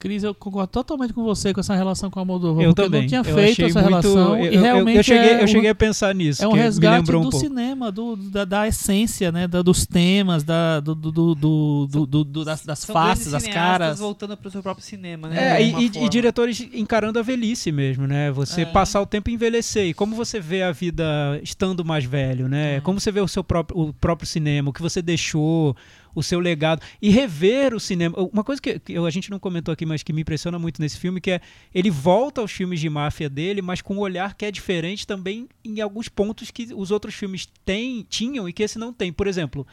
Cris, eu concordo totalmente com você com essa relação com a Moldova. Eu também. não tinha Eu feito essa muito- relação eu, e eu- realmente eu cheguei, é eu um- cheguei a pensar nisso. É um que me resgate lembrou um do pouco. cinema, do, da, da essência, né? da- dos temas, da, do, do, do, do- do- do- do- das, das faces, das caras. voltando pro seu próprio cinema, É, né? de e, e- e diretores encarando a velhice mesmo, né? Você É. passar o tempo em envelhecer. E como você vê a vida estando mais velho, né? É. Como você vê o seu próprio, o próprio cinema, o que você deixou, o seu legado. E rever o cinema. Uma coisa que, que a gente não comentou aqui, mas que me impressiona muito nesse filme, que é ele volta aos filmes de máfia dele, mas com um olhar que é diferente também em alguns pontos que os outros filmes têm, tinham e que esse não tem. Por exemplo,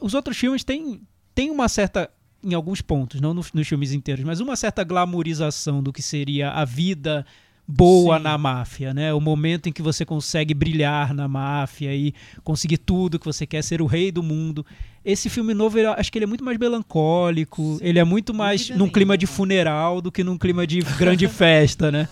os outros filmes têm, têm uma certa em alguns pontos, não nos, nos filmes inteiros, mas uma certa glamorização do que seria a vida boa Sim. na máfia, né? O momento em que você consegue brilhar na máfia e conseguir tudo que você quer, ser o rei do mundo. Esse filme novo, eu acho que ele é muito mais melancólico, ele é muito mais num clima nenhuma. de funeral do que num clima de grande festa, né?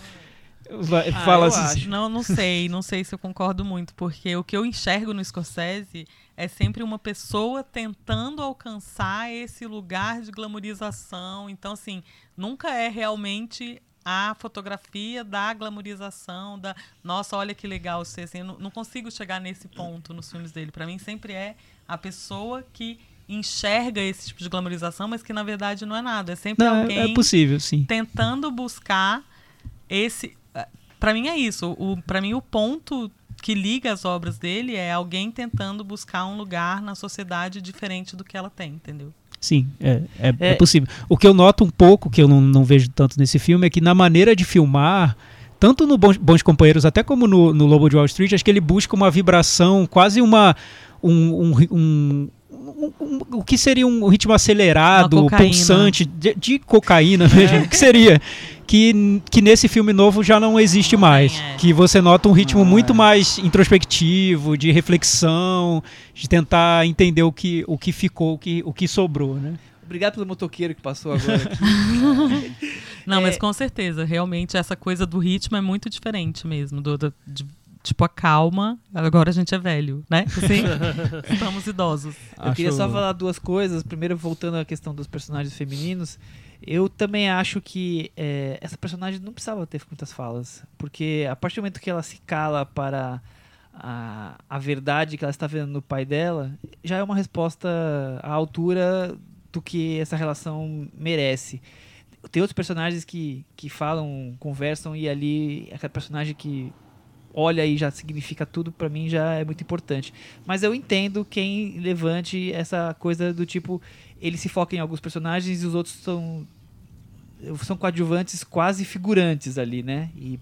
Vai- Ah, fala assim. acho. Não, não sei, não sei se eu concordo muito, porque o que eu enxergo no Scorsese é sempre uma pessoa tentando alcançar esse lugar de glamorização. Então, assim, nunca é realmente a fotografia da glamorização, da nossa, olha que legal ser assim. Eu não, não consigo chegar nesse ponto nos filmes dele. Para mim, sempre é a pessoa que enxerga esse tipo de glamorização, mas que na verdade não é nada. É sempre Não, é- alguém é possível, sim. tentando buscar esse para mim é isso o para mim o ponto que liga as obras dele é alguém tentando buscar um lugar na sociedade diferente do que ela tem entendeu Sim, é, é, é É. possível. O que eu noto um pouco, que eu não, não vejo tanto nesse filme, é que na maneira de filmar, tanto no Bons, Bons Companheiros, até como no, no Lobo de Wall Street, acho que ele busca uma vibração, quase uma. Um, um, ri- um- um- um- o que seria um ritmo acelerado, pulsante, de, de cocaína mesmo, que seria. Que, que nesse filme novo já não existe Não mais. é. Que você nota um ritmo Ah, muito é. mais introspectivo, de reflexão, de tentar entender o que, o que ficou, o que, o que sobrou, né? Obrigado pelo motoqueiro que passou agora aqui. não É. mas com certeza realmente essa coisa do ritmo é muito diferente mesmo do, do- de- tipo a calma agora a gente é velho né assim estamos idosos Eu queria só falar duas coisas. Primeiro, voltando à questão dos personagens femininos, eu também acho que é, essa personagem não precisava ter muitas falas, porque a partir do momento que ela se cala para a, a verdade que ela está vendo no pai dela, já é uma resposta à altura do que essa relação merece. Tem outros personagens que, que falam, conversam e ali aquela personagem que olha e já significa tudo pra mim já é muito importante. Mas eu entendo quem levante essa coisa do tipo ele se foca em alguns personagens e os outros são são coadjuvantes quase figurantes ali, né? E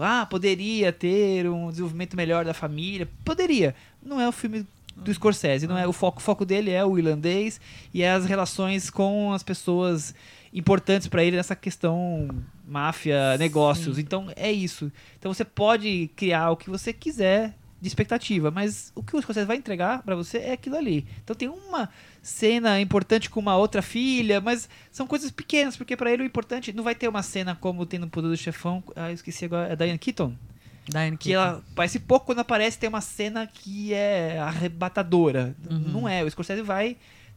ah, poderia ter um desenvolvimento melhor da família, poderia. Não é o filme do Scorsese, não é o foco, o foco dele é o irlandês e é as relações com as pessoas importantes pra ele nessa questão máfia, negócios. Então é isso. Então você pode criar o que você quiser de expectativa, mas o que o Scorsese vai entregar pra você é aquilo ali. Então tem uma cena importante com uma outra filha, mas são coisas pequenas, porque pra ele o importante não vai ter uma cena como tem no Poder do Chefão, ah, eu esqueci agora, é Diane Keaton, Diane que Keaton. ela parece pouco quando aparece, tem uma cena que é arrebatadora. Uhum. Não é, o Scorsese vai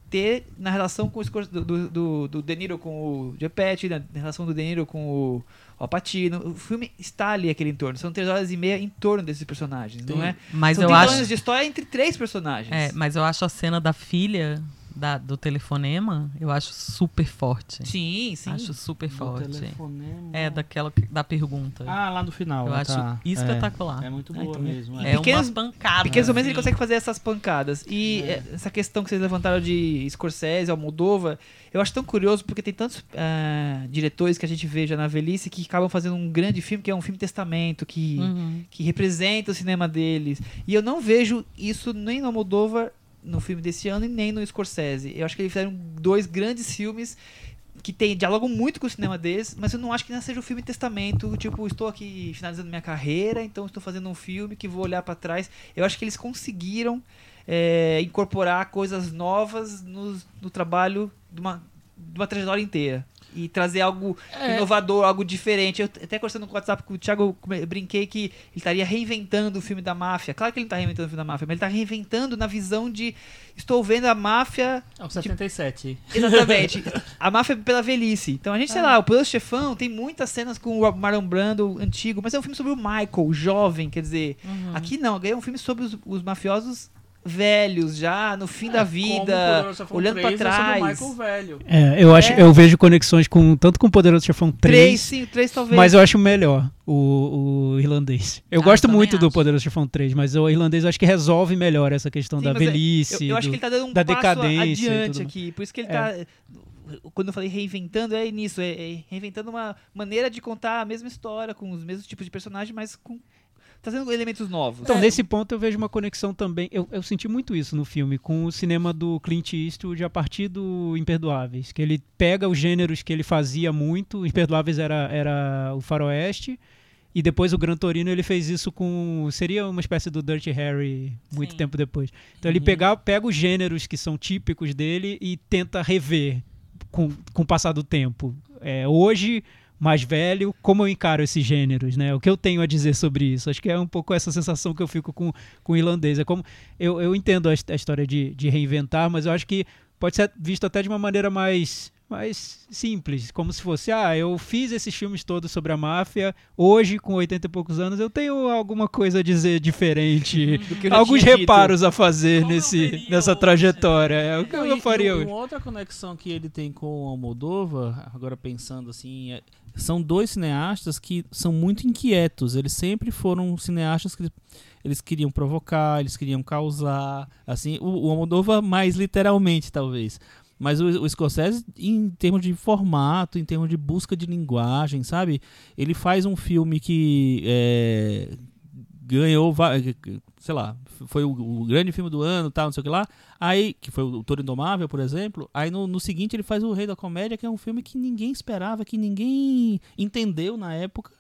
ter na relação com o Scor- do, do, do, do De Niro com o Gepetto, na relação do De Niro com o Al Pacino. O filme está ali aquele entorno. São três horas e meia em torno desses personagens, não é? mas São eu 30 acho anos de história entre três personagens. É, mas eu acho a cena da filha da- do telefonema, eu acho super forte. Sim, sim. Acho super Do forte. telefonema. É, daquela que- da pergunta. Ah, lá no final. eu ah, acho tá. espetacular. É, é muito boa então, mesmo. e É. É pequenas- umas pancadas. Pequenos momentos ele assim. consegue fazer essas pancadas. E É. eh, essa questão que vocês levantaram de Scorsese, Almodova, eu acho tão curioso porque tem tantos ah, diretores que a gente vê já na velhice que acabam fazendo um grande filme que é um filme testamento, que, Uhum. que representa o cinema deles. E eu não vejo isso nem no Almodóvar, no filme desse ano, e nem no Scorsese. Eu acho que eles fizeram dois grandes filmes que tem, dialogam muito com o cinema deles, mas eu não acho que não seja um filme testamento, tipo, estou aqui finalizando minha carreira, então estou fazendo um filme que vou olhar para trás. Eu acho que eles conseguiram é, incorporar coisas novas no, no trabalho de uma, de uma trajetória inteira. E trazer algo É. inovador, algo diferente. Eu até conversando com o WhatsApp com o Thiago, brinquei que ele estaria reinventando o filme da máfia. Claro que ele não tá reinventando o filme da máfia, mas ele tá reinventando na visão de estou vendo a máfia É o 77. Exatamente. a máfia pela velhice. Então a gente, sei lá, o Poderoso Chefão tem muitas cenas com o Marlon Brando antigo, mas é um filme sobre o Michael, jovem, quer dizer. Uhum. Aqui não, é um filme sobre os, os mafiosos velhos, já no fim da vida, olhando pra trás. velho. É, eu acho, É. eu vejo conexões com tanto com o Poderoso Chefão 3, Três, sim, três talvez. mas eu acho melhor o, o irlandês. Eu Ah, gosto eu muito do acho. Poderoso Chefão 3, mas o irlandês eu acho que resolve melhor essa questão Sim, da é- velhice. eu, eu acho do- que ele tá dando um da passo decadência adiante aqui. Por isso que ele É. tá. Quando eu falei reinventando, é nisso. É, é reinventando uma maneira de contar a mesma história, com os mesmos tipos de personagem, mas com. Trazendo elementos novos. Então, É. nesse ponto, eu vejo uma conexão também. Eu, eu senti muito isso no filme, com o cinema do Clint Eastwood a partir do Imperdoáveis. Que ele pega os gêneros que ele fazia muito. Imperdoáveis era, era o Faroeste. E depois o Gran Torino ele fez isso com. Seria uma espécie do Dirty Harry muito Sim. tempo depois. Então ele Uhum. pega, pega os gêneros que são típicos dele e tenta rever com, com o passar do tempo. É, hoje, mais velho, como eu encaro esses gêneros, né? O que eu tenho a dizer sobre isso? Acho que é um pouco essa sensação que eu fico com, com o irlandês. É como eu, eu entendo a, a história de, de reinventar, mas eu acho que pode ser visto até de uma maneira mais mais simples, como se fosse, ah, eu fiz esses filmes todos sobre a máfia, hoje com 80 e poucos anos eu tenho alguma coisa a dizer diferente, eu já alguns tinha dito. reparos a fazer Como eu nesse nessa trajetória. É o que Não, eu e- faria e hoje. Uma outra conexão que ele tem com o Almodóvar, agora pensando assim, é- são dois cineastas que são muito inquietos. Eles sempre foram cineastas que eles queriam provocar, eles queriam causar, assim, o, o Almodóvar mais literalmente, talvez. Mas o, o Scorsese, em termos de formato, em termos de busca de linguagem, sabe? Ele faz um filme que é, ganhou, va- sei lá, foi o, o grande filme do ano, tal, não sei o que lá. Aí, que foi o Toro Indomável, por exemplo. Aí no, no seguinte ele faz o Rei da Comédia, que é um filme que ninguém esperava, que ninguém entendeu na época.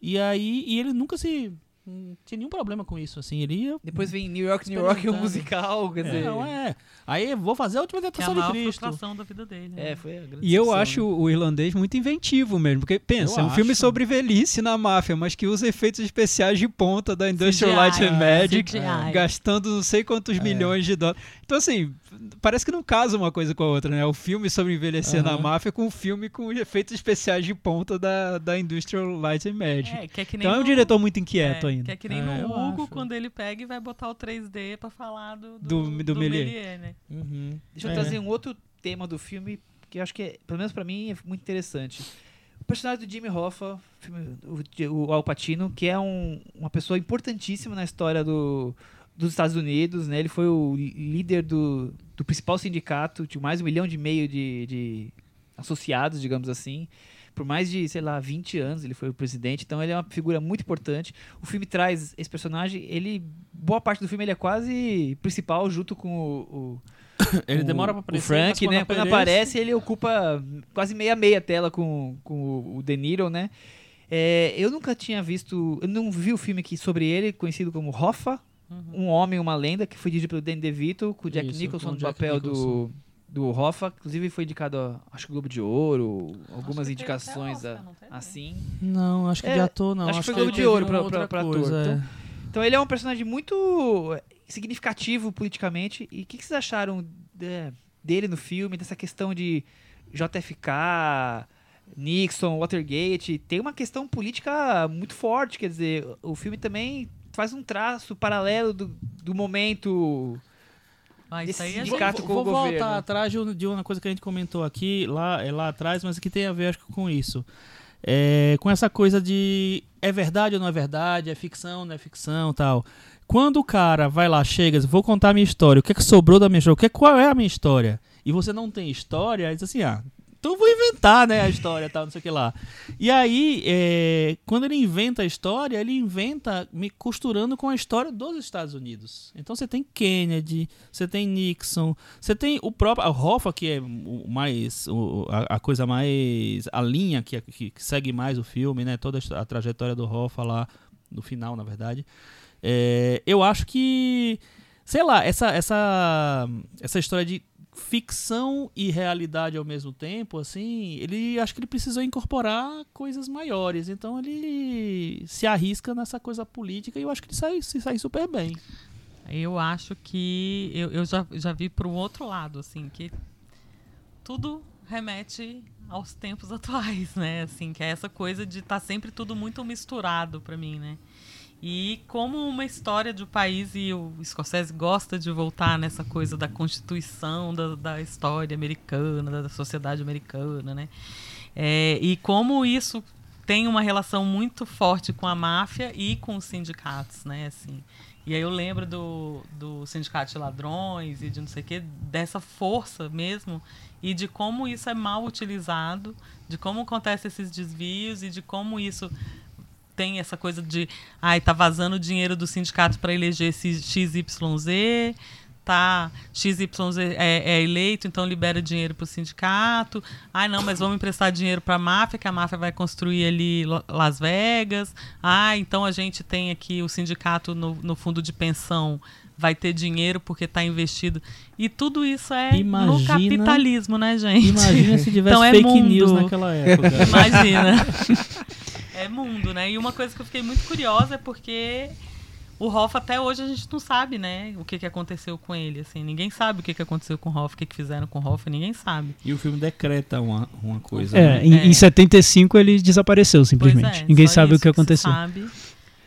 E aí, e ele nunca se. Não tinha nenhum problema com isso, assim. Ele ia. Depois vem New York, New York, o Experimentando. musical, quer dizer. Não, é. Aí vou fazer a última Que é a tentação de Cristo. frustração da vida dele. né? É, foi a grande E eu acho né? o irlandês muito inventivo mesmo, porque pensa, Eu é um filme acho. sobre velhice na máfia, mas que usa efeitos especiais de ponta da Industrial CGI, Light and é, Magic, CGI. gastando não sei quantos milhões de dólares. Então assim, parece que não casa uma coisa com a outra, né? O filme sobre envelhecer na Aham. máfia com o filme com efeitos especiais de ponta da, da Industrial Light and Magic. É, que é que nem então é um no- diretor muito inquieto é, ainda. Que é que nem É, no eu Hugo, acho. quando ele pega e vai botar o 3D pra falar do, Do- do Méliès. Méliès, né? Uhum. Deixa eu É. trazer um outro tema do filme que eu acho que, é, pelo menos pra mim, é muito interessante. O personagem do Jimmy Hoffa, filme- o, o Al Pacino, que é um- uma pessoa importantíssima na história do, dos Estados Unidos, né? Ele foi o líder do, do principal sindicato, tinha mais de um milhão e meio de, de associados, digamos assim. Por mais de, sei lá, 20 anos ele foi o presidente, então ele é uma figura muito importante. O filme traz esse personagem, ele boa parte do filme ele é quase principal junto com o- o Ele o- demora pra aparecer. O Frank, mas né? Quando aparece, ele ocupa quase meia-meia tela com, com o- o De Niro, né? É, eu nunca tinha visto. Eu não vi o filme aqui sobre ele, conhecido como Hoffa, Um Homem, Uma Lenda, que foi dirigido pelo Danny DeVito, com o Jack Isso, Nicholson no Jack papel do, Nicholson. do Hoffa. Inclusive foi indicado, a, acho que Globo de Ouro, algumas teve indicações Oscar, a- não assim. Não, acho que É, de ator não. acho que foi Globo de Ouro pra- pra- pra ator, coisa, então. é. Então ele é um personagem muito eh, significativo politicamente. E o que, que vocês acharam de- dele no filme, dessa questão de JFK, Nixon, Watergate? Tem uma questão política muito forte, quer dizer, o filme também faz um traço paralelo do, do momento. Ah, isso aí é sindicato vou, com o vou voltar governo. atrás de um- uma coisa que a gente comentou aqui, lá, é lá atrás, mas que tem a ver acho que com isso. É, com essa coisa de é verdade ou não é verdade, é ficção, não é ficção tal. Quando o cara vai lá, chega, diz, vou contar a minha história, o que, é que sobrou da minha história, o que é- qual é a minha história? E você não tem história, diz assim, ah, então vou inventar, né, a história tal, não sei o que lá. E aí, é, quando ele inventa a história, ele inventa me costurando com a história dos Estados Unidos. Então você tem Kennedy, você tem Nixon, você tem o próprio. A Hoffa, que é o mais. o- a, a coisa mais. a linha que, que, que segue mais o filme, né? Toda a trajetória do Hoffa lá, no final, na verdade. É, eu acho que. Sei lá, essa, essa, essa história de ficção e realidade ao mesmo tempo, assim, ele acho que ele precisou incorporar coisas maiores. Então ele se arrisca nessa coisa política e eu acho que ele sai, se sai super bem. Eu acho que eu, eu já, já vi para o outro lado, assim, que tudo remete aos tempos atuais, né? Assim, que é essa coisa de estar tá sempre tudo muito misturado para mim, né? E como uma história um país, e o Scorsese gosta de voltar nessa coisa da constituição da, da história americana, da sociedade americana, né? É, e como isso tem uma relação muito forte com a máfia e com os sindicatos, né? Assim, e aí eu lembro do, do sindicato de ladrões e de não sei o quê, dessa força mesmo, e de como isso é mal utilizado, de como acontecem esses desvios e de como isso tem essa coisa de, ai, tá vazando dinheiro do sindicato para eleger esse XYZ, tá XYZ é, é, eleito, então libera dinheiro para o sindicato. Ai, não, mas vamos emprestar dinheiro para a máfia, que a máfia vai construir ali Las Vegas. Ah, então a gente tem aqui o sindicato no, no fundo de pensão vai ter dinheiro porque está investido. E tudo isso é imagina, no capitalismo, né, gente? Imagina se tivesse então, é fake mundo. news naquela época. Imagina. é mundo, né? E uma coisa que eu fiquei muito curiosa é porque o Hoff até hoje a gente não sabe, né, o que, que aconteceu com ele, assim, ninguém sabe o que, que aconteceu com o Hoff, o que, que fizeram com o Hoff, ninguém sabe. E o filme decreta uma, uma coisa. É, né? em, é. em 75 ele desapareceu simplesmente. É, ninguém sabe o que aconteceu. Sabe.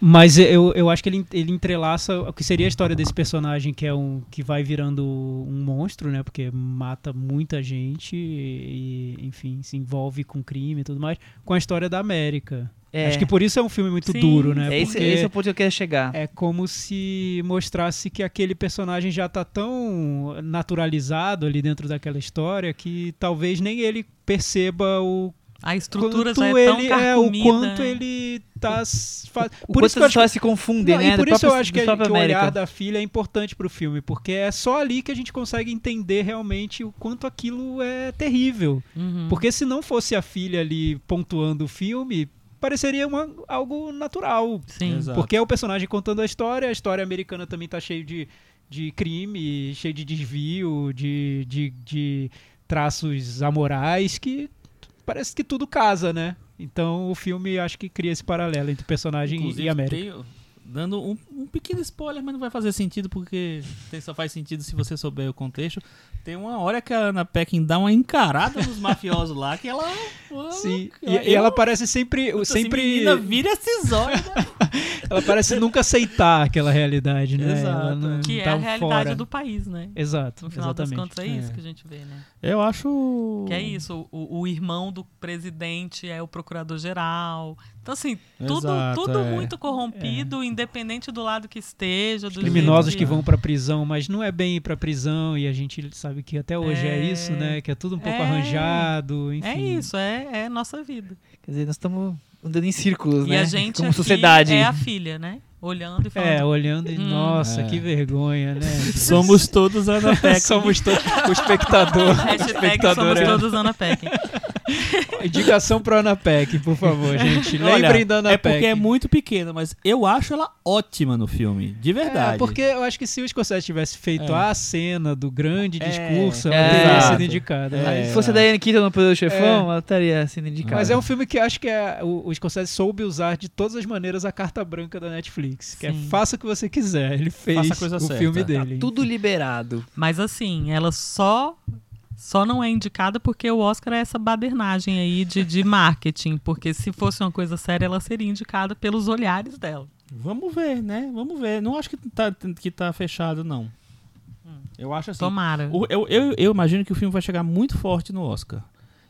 Mas eu, eu acho que ele, ele entrelaça o que seria a história desse personagem que é um que vai virando um monstro, né? Porque mata muita gente e, enfim, se envolve com crime e tudo mais, com a história da América. É. Acho que por isso é um filme muito Sim, duro, né? É esse, esse é o ponto que eu quero chegar. É como se mostrasse que aquele personagem já está tão naturalizado ali dentro daquela história que talvez nem ele perceba o a estrutura já é tão é, o quanto ele tá faz... o por isso que só se confundem, né? E por isso eu acho que, que o olhar da filha é importante pro filme, porque é só ali que a gente consegue entender realmente o quanto aquilo é terrível. Uhum. Porque se não fosse a filha ali pontuando o filme, pareceria uma, algo natural. Sim. Exato. Porque é o personagem contando a história, a história americana também tá cheio de, de crime, cheio de desvio, de, de, de traços amorais que parece que tudo casa, né? Então o filme acho que cria esse paralelo entre personagem Inclusive, e América. Tem, dando um, um, pequeno spoiler, mas não vai fazer sentido porque só faz sentido se você souber o contexto. Tem uma hora que a Ana Peckin dá uma encarada nos mafiosos lá que ela. Sim, e, eu, e ela parece sempre. sempre... Assim, menina, vira esses olhos. Né? ela parece nunca aceitar aquela realidade, né? Exato. que é tá a realidade fora. do país, né? Exato. No final exatamente. das contas é, é isso que a gente vê, né? Eu acho. Que é isso. O, o irmão do presidente é o procurador-geral. Então, assim, tudo, Exato, tudo é. muito corrompido, é. independente do lado que esteja. Os criminosos que... que vão pra prisão, mas não é bem ir pra prisão e a gente sabe que até hoje é, é isso, né? Que é tudo um pouco é. arranjado, enfim. É isso, é, é nossa vida. Quer dizer, nós estamos andando em círculos, e né? E a gente Como sociedade. é a filha, né? Olhando e falando. É, olhando e. Hum. Nossa, é. que vergonha, né? somos todos Ana Peck. somos todos. O espectador. Hashtag o espectador somos é... todos Ana Peck. Indicação pro Ana Peck, por favor, gente. Lembrem da Ana é Peck. É porque é muito pequena, mas eu acho ela ótima no filme. De verdade. É, porque eu acho que se o Scorsese tivesse feito é. a cena do grande é. discurso, ela é. teria sido indicada. É. Se fosse a Diane Keaton no Poder do Chefão, ela estaria sendo indicada. Mas é um filme que acho que é, o, o Scorsese soube usar de todas as maneiras a carta branca da Netflix. Netflix, que é faça o que você quiser. Ele fez o certa. filme dele. Tá tudo liberado. Mas assim, ela só só não é indicada porque o Oscar é essa badernagem aí de, de marketing. Porque se fosse uma coisa séria, ela seria indicada pelos olhares dela. Vamos ver, né? Vamos ver. Não acho que tá, que tá fechado, não. Hum. Eu acho assim. Tomara. O, eu, eu, eu imagino que o filme vai chegar muito forte no Oscar.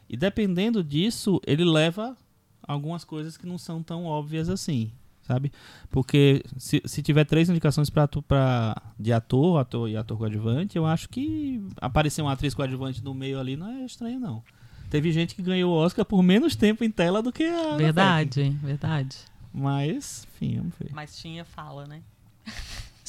E dependendo disso, ele leva algumas coisas que não são tão óbvias assim sabe? Porque se, se tiver três indicações pra, pra, de ator, ator e ator coadjuvante, eu acho que aparecer uma atriz coadjuvante no meio ali não é estranho, não. Teve gente que ganhou o Oscar por menos tempo em tela do que a. Verdade, verdade. Mas, enfim, vamos ver. Mas tinha fala, né?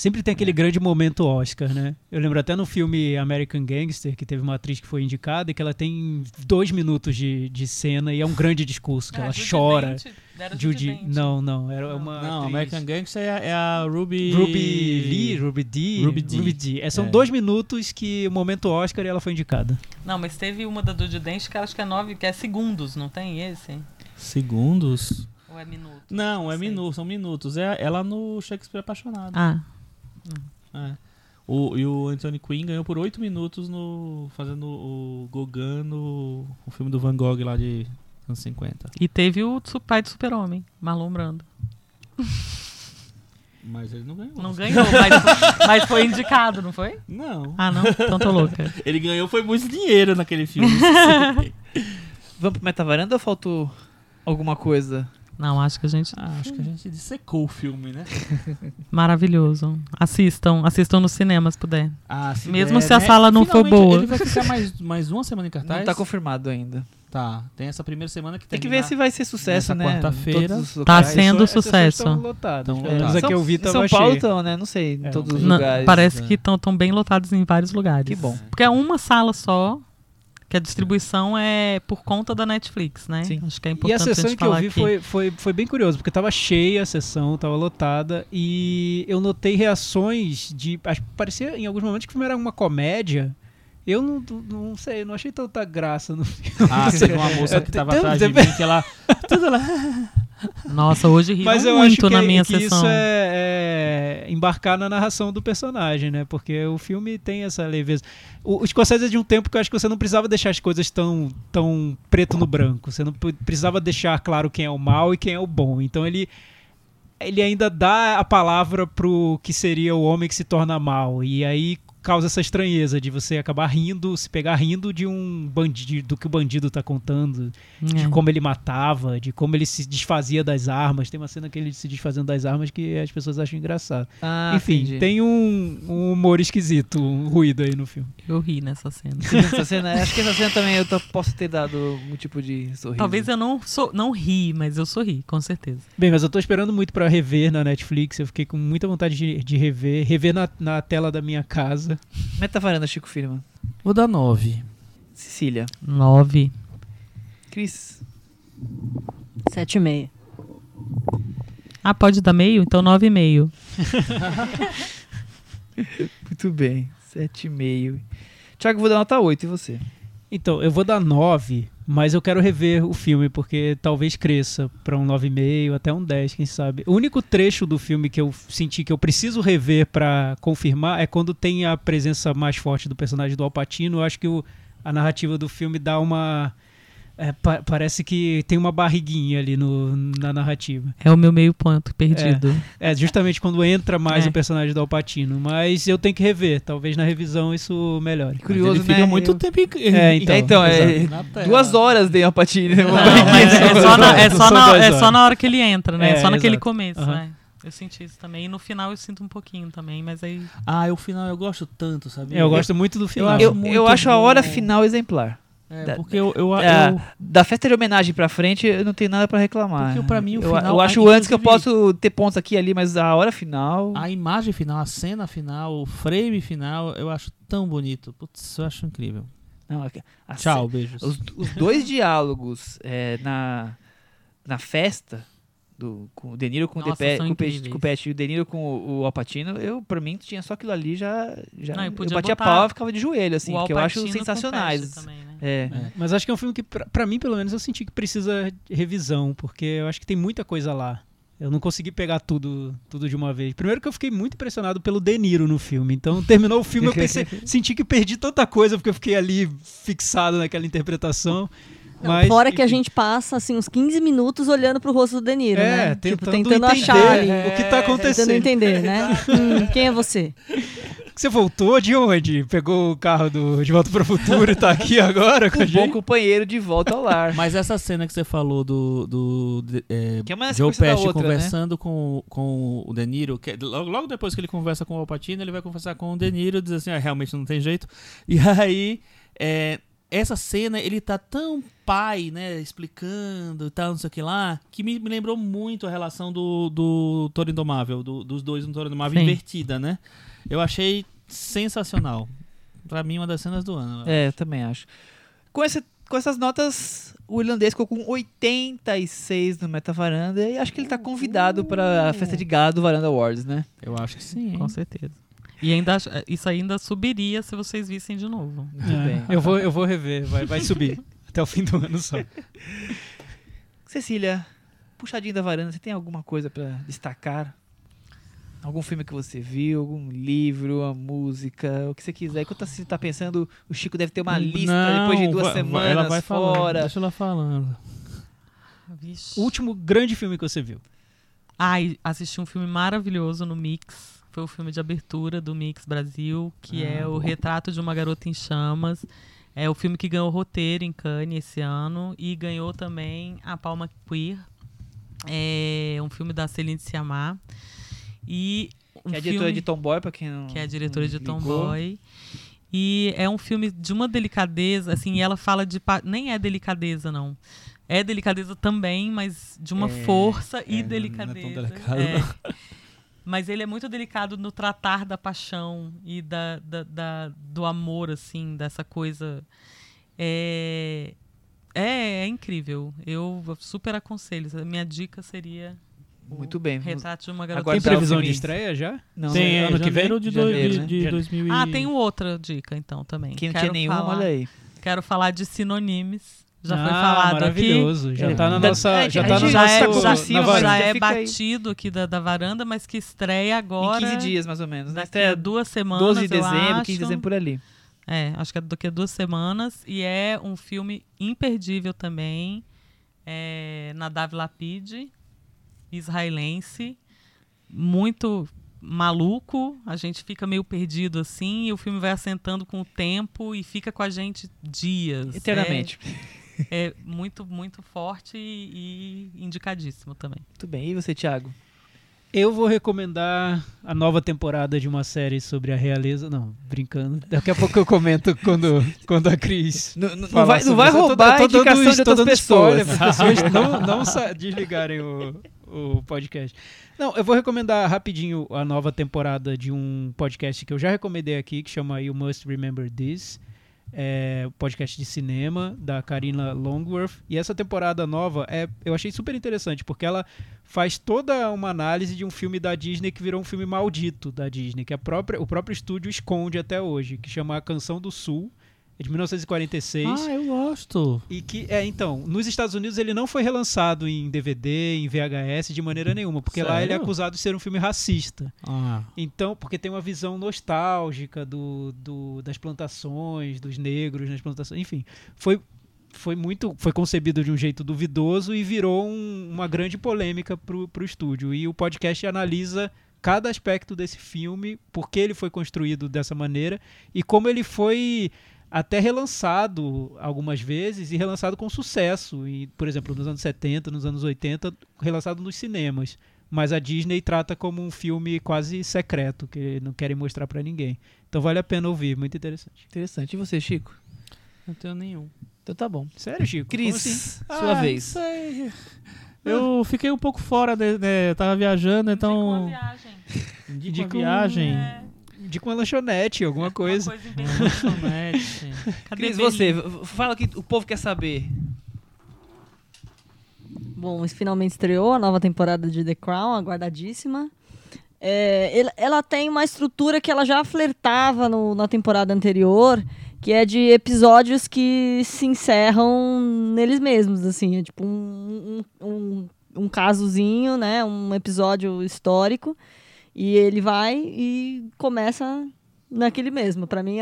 Sempre tem aquele grande momento Oscar, né? Eu lembro até no filme American Gangster, que teve uma atriz que foi indicada e que ela tem dois minutos de, de cena e é um grande discurso, que Ah, ela Judy chora. Era Judy Judy, não, não, era Não. uma Não, atriz- American Gangster é, é a Ruby... Ruby Lee, Ruby Dee, Ruby Dee. É, são É. dois minutos que o momento Oscar e ela foi indicada. Não, mas teve uma da Judy Dent que acho que é nove, que é segundos, não tem esse? Segundos? Ou é minuto? Não, é Sei. minutos, são minutos. É ela no Shakespeare Apaixonado. Ah, É. O, e o Anthony Quinn ganhou por oito minutos no fazendo o Gauguin no o filme do Van Gogh lá de anos 50. e teve o pai do super-homem, Marlon Brando. Mas ele não ganhou. Não ganhou, mas, mas foi indicado, não foi? Não. Ah, não? Então tô louca. Ele ganhou foi muito dinheiro naquele filme. Vamos pro Metavaranda ou faltou alguma coisa? Não, acho que a gente. ah, acho que a gente dissecou o filme, né? Maravilhoso. Assistam, assistam no cinema se puder. Ah, se Mesmo der, se a né? sala não for Finalmente, boa. Ele vai ficar mais, mais uma semana em cartaz? Não tá confirmado ainda. Tá, tem essa primeira semana que Tem que terminar- ver se vai ser sucesso, né? quarta-feira. Tá sendo Essas sucesso. estão. Tão Pelo menos lotadas. a que eu vi São Paulo estão, né? Não sei, em É, todos os lugares. parece né? que estão bem lotados em vários lugares. Que bom. Porque é uma sala só, que a distribuição é por conta da Netflix, né? Sim. Acho que é E a importante a, sessão gente que eu vi aqui. foi, foi, foi bem curioso, porque tava cheia a sessão, tava lotada, e eu notei reações de. Acho que parecia em alguns momentos que o filme era uma comédia. Eu não, não sei, não achei tanta graça no filme. Ah, teve uma moça que tava Tem- atrás de mim que ela. Tudo lá. Nossa, hoje riram Mas eu muito acho que, na minha que sessão. isso é, é embarcar na narração do personagem, né? Porque o filme tem essa leveza. O, o Scorsese é de um tempo que eu acho que você não precisava deixar as coisas tão, tão preto no branco. Você não pre- precisava deixar claro quem é o mal e quem é o bom. Então ele ele ainda dá a palavra pro que seria o homem que se torna mal. E aí causa essa estranheza de você acabar rindo, se pegar rindo de um bandido, do que o bandido tá contando, de É. como ele matava, de como ele se desfazia das armas. Tem uma cena que ele se desfazendo das armas que as pessoas acham engraçado. Ah, Enfim, entendi. tem um, um humor esquisito, um ruído aí no filme. Eu ri nessa cena. Essa cena, acho que essa cena também eu tô- posso ter dado um tipo de sorriso. Talvez eu não, sou, não ri, mas eu sorri, com certeza. Bem, mas eu tô esperando muito pra rever na Netflix. Eu fiquei com muita vontade de, de rever, rever na, na tela da minha casa. Metavaranda, Chico Firma. Vou dar nove. Cecília. Nove. Cris. Sete e meia. Ah, pode dar meio? Então nove e meio. Muito bem. Sete e meio. Tiago, vou dar nota 8. E você? Então, eu vou dar 9, mas eu quero rever o filme, porque talvez cresça pra um 9,5, até um 10, quem sabe. O único trecho do filme que eu senti que eu preciso rever pra confirmar é quando tem a presença mais forte do personagem do Alpatino. Eu acho que o- a narrativa do filme dá uma. É, pa- parece que tem uma barriguinha ali no, na narrativa. É o meu meio ponto perdido. É, justamente quando entra mais É. o personagem do Alpatino. Mas eu tenho que rever. Talvez na revisão isso melhore. Curioso, Ele fica né? muito Eu- tempo em, É, então, É, então, é, duas horas patinha. Não, mas é só, na, é, só na, é só na hora que ele entra, né? É, só naquele exato. começo, Aham. né? Eu senti isso também. E no final eu sinto um pouquinho também, mas aí. Ah, o final eu gosto tanto, sabe? Eu gosto muito do final. Eu, muito eu acho a hora final exemplar. É, Da- porque eu, eu, É, eu- da festa de homenagem pra frente, eu não tenho nada pra reclamar. Porque pra mim o eu, final- eu acho antes que eu posso ter pontos aqui e ali, mas a hora final. a imagem final, a cena final, o frame final, eu acho tão bonito. Putz, eu acho incrível. Não, a Tchau, beijos. Os, os dois diálogos é, na, na festa do, com o De Niro com, o, Depe- com, com o Pet e o De Niro com o, o Alpatino, eu, pra mim, tinha só aquilo ali, já, já Não, eu podia batia pau e ficava de joelho, assim, que eu acho sensacionais. Também, né? É. É. Mas acho que é um filme que, pra, pra mim, pelo menos, eu senti que precisa de revisão, porque eu acho que tem muita coisa lá. Eu não consegui pegar tudo, tudo de uma vez. Primeiro que eu fiquei muito impressionado pelo De Niro no filme. Então, terminou o filme, eu pensei, senti que perdi tanta coisa, porque eu fiquei ali fixado naquela interpretação. Não, Mas, fora que a enfim. gente passa assim uns 15 minutos olhando pro rosto do De Niro, É, né? Tipo, tentando tentando entender achar ali. o que tá Tentando acontecendo. entender, né? Hum, quem é você? Você voltou de onde? Pegou o carro do De Volta para o Futuro e tá aqui agora com a Um bom gente? companheiro de volta ao lar. Mas essa cena que você falou do, do de- é, Que é uma Joe Pesci outra, né? conversando com, com o De Niro, que é- logo, logo depois que ele conversa com o Alpatino, ele vai conversar com o De Niro e diz assim, ah, realmente não tem jeito. E aí, é, essa cena, ele tá tão pai, né, explicando e tal, não sei o que lá, que me, me lembrou muito a relação do, do Toro Indomável, do- dos dois no Toro Indomável Sim. invertida, né? Eu achei sensacional. Pra mim, uma das cenas do ano. É, eu também acho. Com, esse, com essas notas, o irlandês ficou com 86 no Metavaranda e acho que ele tá convidado para a festa de gala do Varanda Awards, né? Eu acho que sim. Com certeza. E ainda, isso ainda subiria se vocês vissem de novo. Muito É, bem. Eu vou, eu vou rever, vai, vai subir até o fim do ano só. Cecília, puxadinho da varanda, você tem alguma coisa pra destacar? Algum filme que você viu, algum livro, uma música, o que você quiser. Enquanto você tá pensando, o Chico deve ter uma lista Não, depois de duas vai- vai- semanas ela vai falando, fora. Deixa ela falando. Vixe. O último grande filme que você viu. Ai, assisti um filme maravilhoso no Mix. Foi o filme de abertura do Mix Brasil, que é o Retrato de uma Garota em Chamas. É o filme que ganhou o roteiro em Cannes esse ano e ganhou também a Palma Queer. É um filme da Celine Sciamma. E um Que é diretora de Tomboy, pra quem não. que é diretora de ligou. Tomboy. E é um filme de uma delicadeza, assim, ela fala de. Nem é delicadeza, não. É delicadeza também, mas de uma É, força é, e não- não é tão delicadeza. delicado, É. Mas ele é muito delicado no tratar da paixão e da, da- da- do amor, assim, dessa coisa. É, é, é incrível. Eu super aconselho. Minha dica seria. Muito bem. Retrato de uma garota. Agora Tem previsão de estreia já? Não, Tem, é, ano que vem? janeiro de, dois- Janeiro, de, né? de Janeiro. 2000 e... Ah, tem outra dica, então, também. Quem não Quero tinha nenhuma, falar- olha aí. Quero falar de Sinonimes. Já foi Ah, falado aqui. maravilhoso. Já É. tá na nossa. é, Já tá no gente já nosso. é, tá já, varanda. já Já é batido aqui da, da varanda, mas que estreia Em agora. 15 dias, mais ou menos. Né? Daqui a duas semanas. 12 de dezembro, acho. 15 de dezembro por ali. É, acho que é daqui a duas semanas. E é um filme imperdível também. É, Nadav Lapid, israelense. Muito maluco. A gente fica meio perdido assim. E o filme vai assentando com o tempo e fica com a gente dias. Eternamente. É, é muito, muito forte e, e indicadíssimo também. Muito bem. E você, Thiago? Eu vou recomendar a nova temporada de uma série sobre a realeza. Não, brincando. Daqui a pouco eu comento quando, quando a Cris. Não, não falar vai, não sobre vai isso. Roubar eu a dando indicação isso, de outras dando pessoas. para as pessoas não, não desligarem o, o podcast. Não, eu vou recomendar rapidinho a nova temporada de um podcast que eu já recomendei aqui, que chama You Must Remember This. É podcast de cinema da Karina Longworth. E essa temporada nova é, eu achei super interessante, porque ela faz toda uma análise de um filme da Disney que virou um filme maldito da Disney, que a própria, o próprio estúdio esconde até hoje, que chama A Canção do Sul. É de 1946. Ah, eu gosto. E que, é, então, nos Estados Unidos ele não foi relançado em DVD, em VHS, de maneira nenhuma, porque lá ele é Sério? acusado de ser um filme racista. Ah, Então, porque tem uma visão nostálgica do, do- das plantações, dos negros nas plantações, enfim. Foi, foi muito. Foi concebido de um jeito duvidoso e virou um- uma grande polêmica pro, pro estúdio. E o podcast analisa cada aspecto desse filme, por que ele foi construído dessa maneira e como ele foi até relançado algumas vezes e relançado com sucesso. E, por exemplo, nos anos 70, nos anos 80, relançado nos cinemas. Mas a Disney trata como um filme quase secreto, que não querem mostrar pra ninguém. Então vale a pena ouvir, muito interessante. Interessante. E você, Chico? não tenho nenhum. Então tá bom. Sério, Chico? Como assim? Cris, sua Ah, vez. sei. Eu fiquei um pouco fora, de, né, eu tava viajando, então... viagem. Indica Indica uma um- viagem. De uma lanchonete, alguma coisa. Uma coisa Lanchonete. Cadê Cris, você, fala o que o povo quer saber. Bom, finalmente estreou a nova temporada de The Crown, aguardadíssima. É, ele- ela tem uma estrutura que ela já flertava no- na temporada anterior, que é de episódios que se encerram neles mesmos, assim, é tipo um, um, um, um casozinho, né, um episódio histórico, e ele vai e começa naquele mesmo. Pra mim,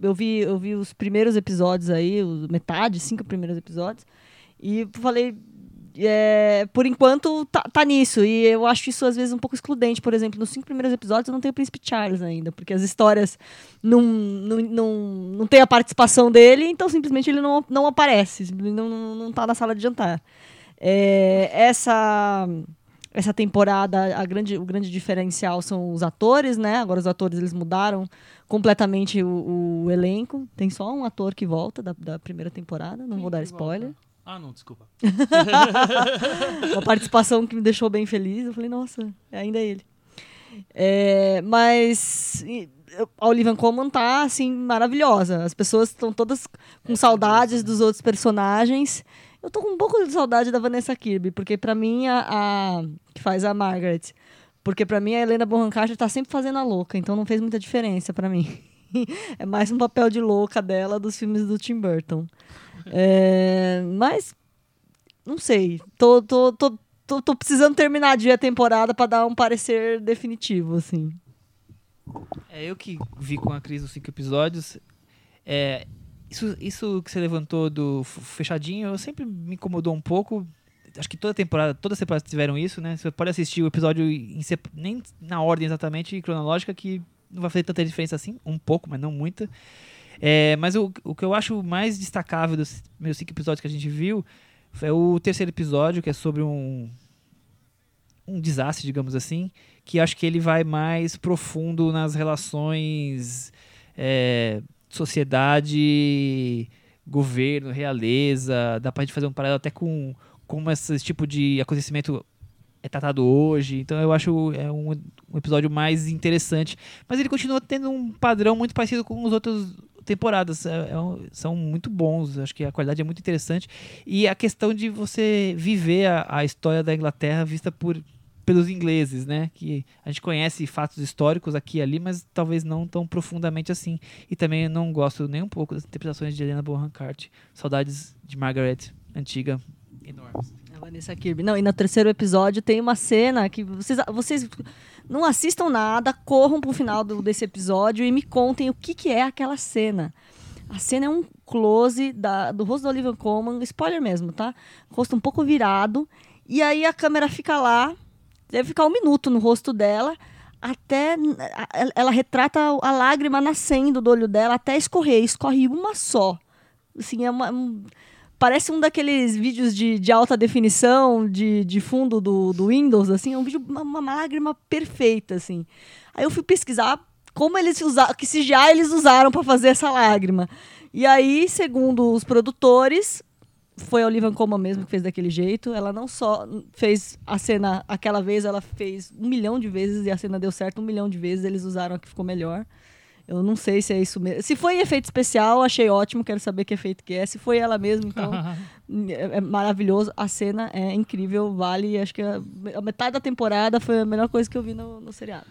eu vi, eu vi os primeiros episódios aí, metade, cinco primeiros episódios, e falei, é, por enquanto tá, tá nisso. E eu acho isso às vezes um pouco excludente. Por exemplo, nos cinco primeiros episódios eu não tenho o Príncipe Charles ainda, porque as histórias não, não, não, não tem a participação dele, então simplesmente ele não, não aparece, não, não tá na sala de jantar. É, essa essa temporada, a grande, o grande diferencial são os atores, né? Agora os atores eles mudaram completamente o, o elenco. Tem só um ator que volta da, da primeira temporada, não Quem vou dar spoiler. volta? Ah, não, desculpa. Uma participação que me deixou bem feliz. Eu falei, nossa, ainda é ele. É, mas a Olivia Colman tá, assim, maravilhosa. As pessoas estão todas com saudades dos outros personagens. Eu tô com um pouco de saudade da Vanessa Kirby, porque pra mim, a, a- que faz a Margaret, porque pra mim a Helena Bonham Carter tá sempre fazendo a louca, então não fez muita diferença pra mim. é mais um papel de louca dela dos filmes do Tim Burton. É, mas, não sei. Tô, tô, tô, tô, tô precisando terminar de a temporada pra dar um parecer definitivo, assim. É eu que vi com a Cris os cinco episódios. É, isso, isso que você levantou do fechadinho, sempre me incomodou um pouco. Acho que toda temporada, todas as temporadas tiveram isso, né? Você pode assistir o episódio nem na ordem exatamente cronológica, que não vai fazer tanta diferença assim, um pouco, mas não muita. É, mas o, o que eu acho mais destacável dos meus cinco episódios que a gente viu é o terceiro episódio, que é sobre um, um desastre, digamos assim, que acho que ele vai mais profundo nas relações é, sociedade, governo, realeza. Dá pra gente fazer um paralelo até com como esse tipo de acontecimento é tratado hoje. Então eu acho é um, um episódio mais interessante. Mas ele continua tendo um padrão muito parecido com os outros temporadas É- é são muito bons acho que a qualidade é muito interessante e a questão de você viver a, a história da Inglaterra vista por pelos ingleses, né? Que a gente conhece fatos históricos aqui e ali, mas talvez não tão profundamente assim. E também não gosto nem um pouco das interpretações de Helena Bonham Carter. Saudades de Margaret, antiga, enormes. A Vanessa Kirby. Não, e no terceiro episódio tem uma cena que vocês, vocês não assistam nada, corram pro final do- desse episódio e me contem o que, que é aquela cena. A cena é um close da- do rosto da Olivia Colman, spoiler mesmo, tá? Rosto um pouco virado. E aí a câmera fica lá, deve ficar um minuto no rosto dela, até ela retrata a lágrima nascendo do olho dela até escorrer, escorre uma só. Assim, é uma, um- Parece um daqueles vídeos de, de alta definição, de, de fundo do, do Windows, assim, é um vídeo, uma, uma lágrima perfeita, assim. Aí eu fui pesquisar como eles usaram, que CGI eles usaram para fazer essa lágrima. E aí, segundo os produtores, foi a Olivia Colman mesmo que fez daquele jeito. Ela não só fez a cena aquela vez, ela fez um milhão de vezes e a cena deu certo um milhão de vezes. Eles usaram a que ficou melhor. Eu não sei se é isso mesmo. Se foi efeito especial, achei ótimo. Quero saber que efeito que é. Se foi ela mesmo, então é, é maravilhoso. A cena é incrível, vale. Acho que a, a metade da temporada foi a melhor coisa que eu vi no, no seriado.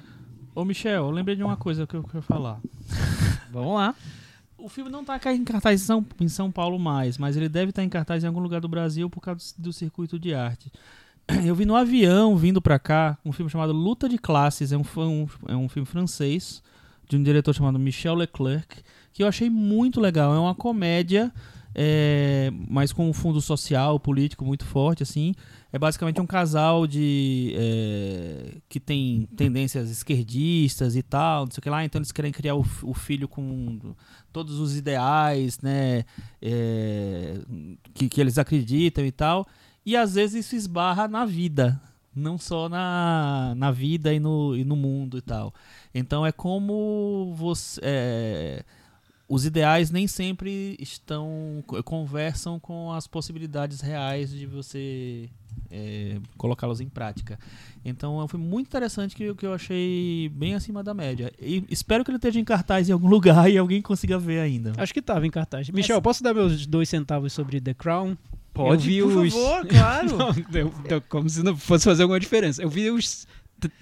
Ô, Michel, eu lembrei de uma coisa que eu quero falar. Vamos lá. O filme não tá em cartaz em São, em São Paulo mais, mas ele deve estar em cartaz em algum lugar do Brasil por causa do, do circuito de arte. Eu vi no avião vindo pra cá um filme chamado Luta de Classes, é um, um- é um filme francês de um diretor chamado Michel Leclerc, que eu achei muito legal. É uma comédia, é, mas com um fundo social, político muito forte, assim. É basicamente um casal de é, que tem tendências esquerdistas e tal, não sei o que lá. Então eles querem criar o, o filho com todos os ideais, né, é, que, que eles acreditam e tal. E às vezes isso esbarra na vida, não só na, na vida e no, e no mundo e tal. Então é como você. é, os ideais nem sempre estão conversam com as possibilidades reais de você é, colocá-los em prática. Então foi muito interessante que, que eu achei bem acima da média. E espero que ele esteja em cartaz em algum lugar e alguém consiga ver ainda. Acho que tava em cartaz. Michel, posso dar meus dois centavos sobre The Crown? Pode, eu vi por os... favor, claro. Não, eu- eu- como se não fosse fazer alguma diferença. Eu vi os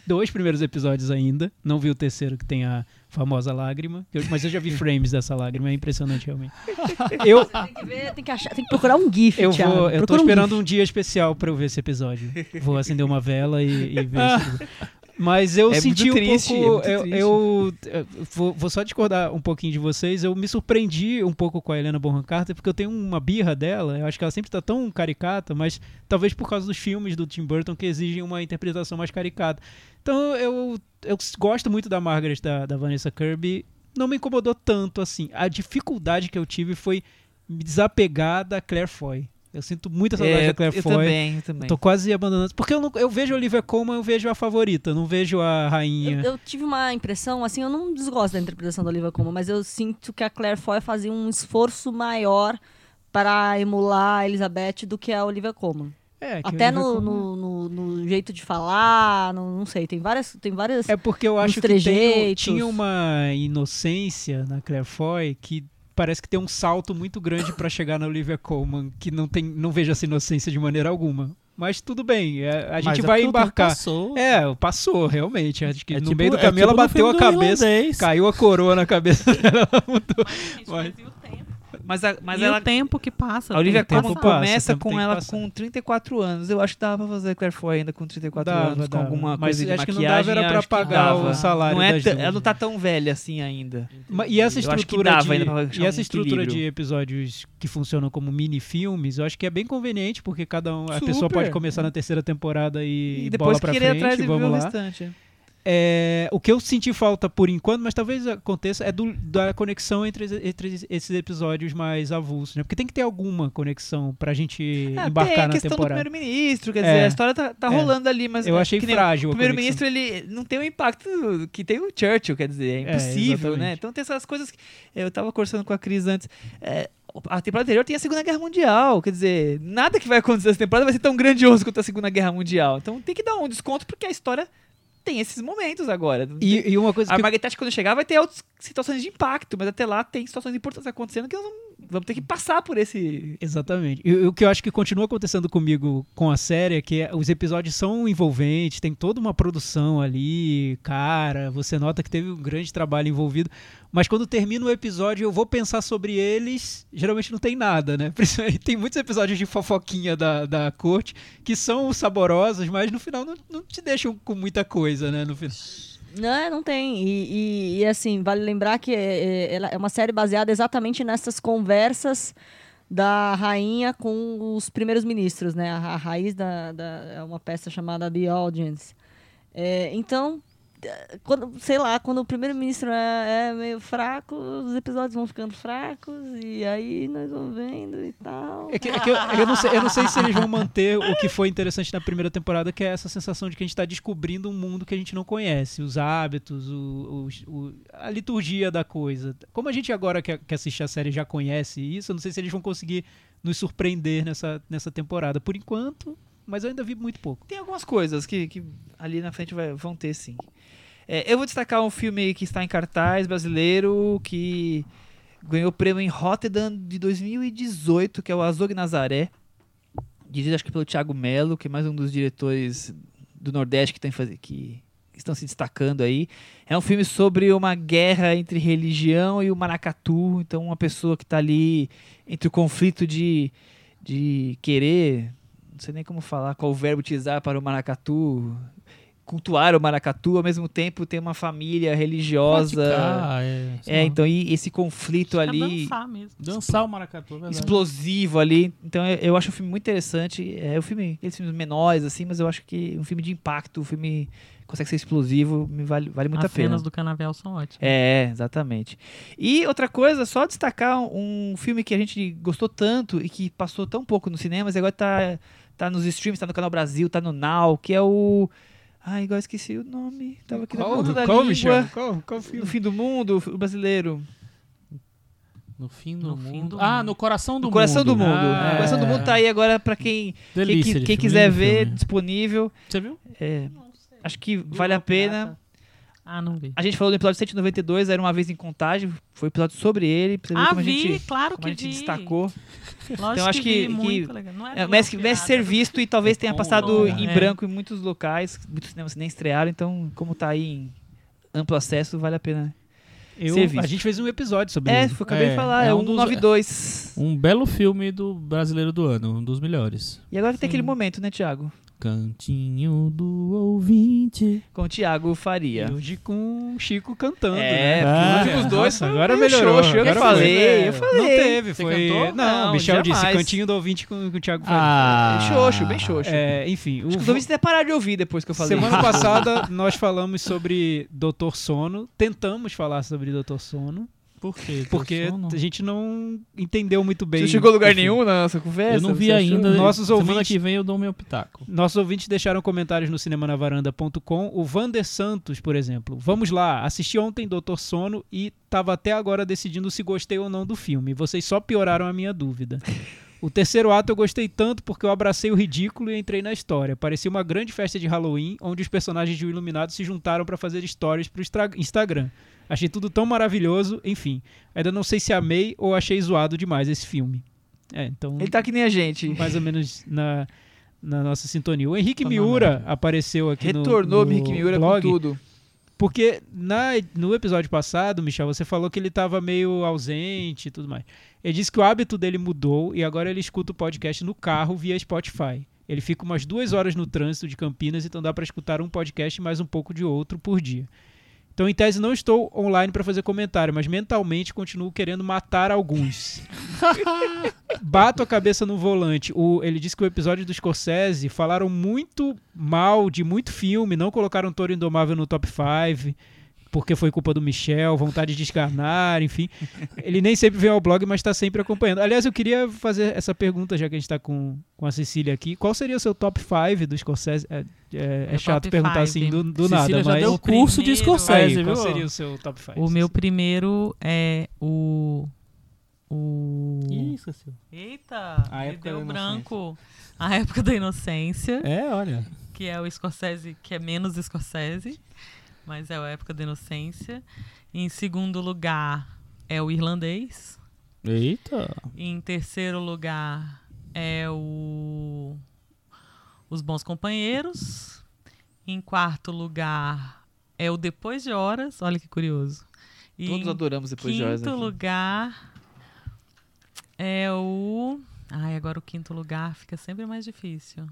dois primeiros episódios ainda. Não vi o terceiro que tem a famosa lágrima. Eu- mas eu já vi frames dessa lágrima. É impressionante, realmente. Eu, Tem que ver, tem que achar, tem que procurar um GIF, eu, Thiago. vou, eu tô Procura um esperando GIF. um dia especial pra eu ver esse episódio. Vou acender uma vela e, e ver esse Mas eu É senti um triste, é pouco. muito eu eu- eu vou, vou só discordar um pouquinho de vocês. Eu me surpreendi um pouco com a Helena Bonham Carter, porque eu tenho uma birra dela. Eu acho que ela sempre tá tão caricata, mas talvez por causa dos filmes do Tim Burton que exigem uma interpretação mais caricata. Então eu, eu gosto muito da Margaret, da, da Vanessa Kirby. Não me incomodou tanto assim. A dificuldade que eu tive foi me desapegar da Claire Foy. Eu sinto muita saudade É, da Claire eu Foy. também, eu também. Tô quase abandonando. Porque eu, não, eu vejo a Olivia Colman, eu vejo a favorita, não vejo a rainha. Eu, eu tive uma impressão, assim, eu não desgosto da interpretação da Olivia Colman, mas eu sinto que a Claire Foy fazia um esforço maior para emular a Elizabeth do que a Olivia Colman. É, Até no, no, no- no jeito de falar, no- não sei, tem várias, tem várias É porque eu acho que tem, tinha uma inocência na Claire Foy que parece que tem um salto muito grande pra chegar na Olivia Colman, que não tem, não vejo essa inocência de maneira alguma. Mas tudo bem, é, a Mas gente é vai embarcar. Passou. É, passou, realmente. Acho que É no tipo- meio do é caminho tipo ela bateu a cabeça, irlandês. caiu a coroa na cabeça dela. Mas, Mas- mas o tempo? Mas, a, mas e ela. o tempo que passa. A Olivia Colman começa com ela com 34 anos. Eu acho que dava pra fazer Claire Foy ainda com 34 Dava, anos, com dava. alguma Mas coisa de acho que não maquiagem. dava era pra acho pagar o salário não é. Ela não tá tão velha assim ainda. Ma- E essa acho estrutura, dava de, pra e essa um estrutura de episódios que funcionam como mini filmes, eu acho que é bem conveniente, porque cada um, a Super. pessoa pode começar na terceira temporada e, E bola depois pra querer frente, atrás e ver vamos o lá. restante. É, o que eu senti falta por enquanto, mas talvez aconteça, é do- da conexão entre, entre esses episódios mais avulsos, né? Porque tem que ter alguma conexão pra gente Ah, tem embarcar a na questão do temporada. primeiro-ministro, quer É. dizer, a história tá, tá É. rolando ali, mas Eu achei frágil O a primeiro-ministro, ele não tem o impacto que tem o Churchill, quer dizer, é É, impossível, né? Então tem essas coisas que... Eu tava conversando com a Cris antes. é, a temporada anterior tem a Segunda Guerra Mundial, quer dizer, nada que vai acontecer nessa temporada vai ser tão grandioso quanto a Segunda Guerra Mundial. Então tem que dar um desconto porque a história tem esses momentos agora. E, e uma coisa A que Margaret Thatcher, quando chegar, vai ter outras situações de impacto, mas até lá tem situações importantes acontecendo que nós vamos, vamos ter que passar por esse. Exatamente. E o que eu acho que continua acontecendo comigo com a série é que os episódios são envolventes, tem toda uma produção ali, cara, você nota que teve um grande trabalho envolvido, mas quando termina o episódio eu vou pensar sobre eles, geralmente não tem nada, né? Tem muitos episódios de fofoquinha da, da corte que são saborosos, mas no final não, não te deixam com muita coisa, né? No final. Não, não tem. E, e- e, assim, vale lembrar que é, é- é uma série baseada exatamente nessas conversas da rainha com os primeiros ministros, né? A, a raiz da, da- é uma peça chamada The Audience. É, então, quando, sei lá, quando o primeiro-ministro é, é meio fraco, os episódios vão ficando fracos e aí nós vamos vendo e tal. É que, é que eu, eu não sei, eu não sei se eles vão manter o que foi interessante na primeira temporada, que é essa sensação de que a gente está descobrindo um mundo que a gente não conhece, os hábitos, o, o- o- a liturgia da coisa. Como a gente agora que, que assiste a série já conhece isso, eu não sei se eles vão conseguir nos surpreender nessa, nessa temporada. Por enquanto, mas eu ainda vi muito pouco. Tem algumas coisas que, que ali na frente vai- vão ter, sim. É, eu vou destacar um filme que está em cartaz brasileiro, que ganhou prêmio em Rotterdam de 2018, que é o Azog Nazaré. Dirigido acho que pelo Thiago Melo, que é mais um dos diretores do Nordeste que, tem que estão se destacando aí. É um filme sobre uma guerra entre religião e o maracatu. Então, uma pessoa que está ali entre o conflito de, de querer, não sei nem como falar, qual verbo utilizar para o maracatu, cultuar o maracatu, ao mesmo tempo tem uma família religiosa. Praticar, é, É, então e esse conflito É ali dançar mesmo. Dançar o maracatu, é verdade. explosivo ali. Então eu, eu acho o filme muito interessante. É um filme, aqueles filmes menores assim, mas eu acho que um filme de impacto, um filme que consegue ser explosivo, me vale, vale muito As a pena. cenas do canavial são ótimas. É, exatamente. E outra coisa, só destacar um filme que a gente gostou tanto e que passou tão pouco nos cinemas e agora tá, tá nos streams, tá no Canal Brasil, tá no Now, que é o. Ai, agora esqueci o nome. Tava aqui na ponta da qual, língua. Michel? Qual, qual No filme? fim do mundo, o brasileiro. No fim do No fim mundo. do ah, no coração do No Coração mundo. do Mundo. Ah, o Coração do é. Mundo tá aí agora pra quem, quem, Delícia quem filme, quiser ver, filme. disponível. Você viu? É, acho que vale a pena. Ah, não vi. A gente falou do episódio 192, era uma vez em contagem. Foi um episódio sobre ele. Pra você ver Ah, como vi, a gente, claro como que a gente vi. destaccou. Lógico Então, acho que- que-. Não é É, merece, merece ser visto e talvez É tenha passado né? em É. branco em muitos locais. Muitos cinemas nem estrearam, então, como tá aí em amplo acesso, vale a pena. Eu- ser visto. a gente fez um episódio sobre É, ele. foi, acabei de É, falar, é é, um um dos- 92. Um belo filme do brasileiro do ano, um dos melhores. E agora tem aquele Sim. momento, né, Thiago? Cantinho do ouvinte. Com o Thiago Faria. E hoje com o Chico cantando. É, né? Ah, os dois Nossa, agora melhorou. xoxo, eu que agora falei, foi. eu falei. Não teve, Você foi. cantou? Não, Não, o Michel disse jamais. cantinho do ouvinte com, com o Thiago Faria. Ah, Xoxo, bem xoxo. É, enfim, o Acho que os ouvintes até pararam de ouvir depois que eu falei. Semana passada nós falamos sobre Doutor Sono, tentamos falar sobre Doutor Sono. Por quê? Porque a gente não entendeu muito bem. Você chegou a lugar nenhum na nossa conversa? Eu não vi achou? ainda. Nossos Semana ouvintes- que vem eu dou meu pitaco. Nossos ouvintes deixaram comentários no cinemanavaranda.com. O Vander Santos, por exemplo. Vamos lá, assisti ontem Doutor Sono e tava até agora decidindo se gostei ou não do filme. Vocês só pioraram a minha dúvida. O terceiro ato eu gostei tanto porque eu abracei o ridículo e entrei na história. Parecia uma grande festa de Halloween onde os personagens de O Iluminado se juntaram para fazer stories pro Instagram. Achei tudo tão maravilhoso, enfim. Ainda não sei se amei ou achei zoado demais esse filme. É, então Ele tá que nem a gente. mais ou menos na, na nossa sintonia. O Henrique Tá Miura apareceu aqui no- Retornou no, Henrique Miura blog, com tudo. Porque na, no episódio passado, Michel, você falou que ele estava meio ausente e tudo mais. Ele disse que o hábito dele mudou e agora ele escuta o podcast no carro via Spotify. Ele fica umas duas horas no trânsito de Campinas, então dá para escutar um podcast e mais um pouco de outro por dia. Então, em tese, não estou online para fazer comentário, mas mentalmente continuo querendo matar alguns. Bato a cabeça no volante. O- ele disse que o episódio do Scorsese falaram muito mal de muito filme, não colocaram Toro Indomável no top 5, porque foi culpa do Michel, vontade de escarnar, enfim. Ele nem sempre vem ao blog, mas está sempre acompanhando. Aliás, eu queria fazer essa pergunta, já que a gente está com, com a Cecília aqui. Qual seria o seu top 5 do Scorsese? É, é- é Meu chato perguntar five. assim do, do nada, já mas... deu O curso de primeiro- Scorsese, Aí, qual viu? seria o seu top 5? O meu primeiro é o. O. Ih, esqueci. Eita! A época deu branco. A época da inocência, É, olha. que é o Scorsese, que é menos Scorsese, mas é a época da inocência. Em segundo lugar é o irlandês. Eita. Em terceiro lugar é o Os Bons Companheiros. Em quarto lugar é o Depois de Horas. Olha que curioso. E Todos em adoramos depois de quinto horas aqui. lugar é o. Ai, agora o quinto lugar fica sempre mais difícil.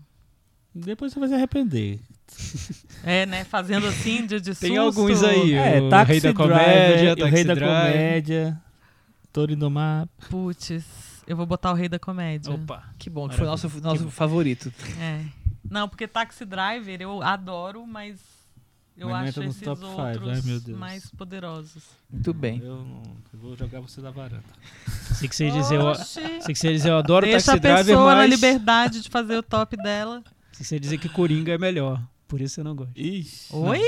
Depois você vai se arrepender. É, né? Fazendo assim de, de Tem alguns aí. É, o Taxi Rei da Driver, Comédia, o Rei da Driver. Comédia, Toro Indomável. Putz, eu vou botar o Rei da Comédia. Opa. Que bom, que foi o nosso, nosso Que favorito. É. Não, porque Taxi Driver eu adoro, mas eu Mas não acho esses top five, outros ai, meu Deus. mais poderosos. Muito bem. Eu, não, eu vou jogar você da varanda. Sei que você dizer, eu, sei que você dizer, eu adoro Deixa Taxi a pessoa Driver, na mas... liberdade de fazer o top dela. Você ia dizer que Coringa é melhor. Por isso eu não gosto. Ixi. Oi?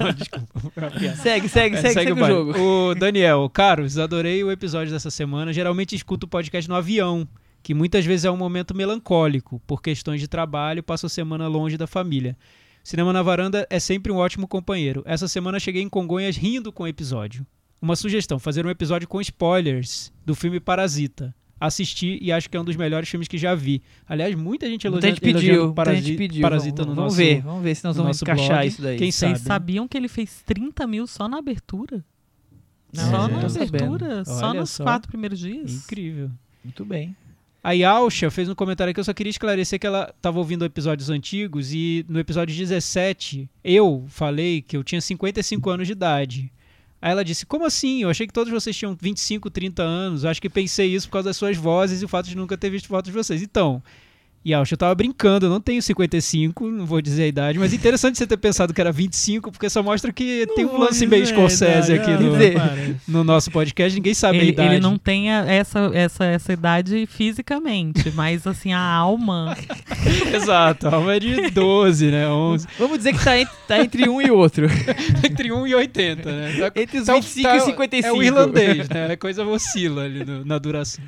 Não, desculpa. uma piada. Segue, segue, É, segue, segue, o baile. jogo. O Daniel, caros, adorei o episódio dessa semana. Geralmente escuto o podcast no avião, que muitas vezes é um momento melancólico. Por questões de trabalho, passo a semana longe da família. Cinema na Varanda é sempre um ótimo companheiro. Essa semana cheguei em Congonhas rindo com o episódio. Uma sugestão, fazer um episódio com spoilers do filme Parasita. Assisti e acho que é um dos melhores filmes que já vi. Aliás, muita gente Muita elogia, gente pediu, elogiando muita Parasi- gente pediu. Parasita vamos, no vamos nosso... ver, vamos ver se nós vamos encaixar blog. isso daí. Quem Vocês sabe? sabiam que ele fez 30 mil só na abertura? Não, só é, na abertura? Só Olha nos só. quatro primeiros dias? Incrível. Muito bem. A Yalcha fez um comentário aqui, eu só queria esclarecer que ela estava ouvindo episódios antigos e no episódio 17 eu falei que eu tinha 55 anos de idade. Aí ela disse, como assim? Eu achei que todos vocês tinham 25, 30 anos. Acho que pensei isso por causa das suas vozes e o fato de nunca ter visto fotos de vocês. Então, Yalcha, eu tava brincando, eu não tenho 55, não vou dizer a idade, mas interessante você ter pensado que era 25, porque só mostra que tem um lance meio Scorsese aqui no, Dizer. no nosso podcast, ninguém sabe a Ele, idade. ele não tem a- essa, essa, essa idade fisicamente, mas assim, a alma. Exato, a alma é de 12, né? 11. Vamos dizer que tá, ent- tá entre um e outro. Entre 1 e 80, né? Tá- Entre os tá- 25 tá- e 55. É o irlandês, né? A coisa oscila ali no- na duração.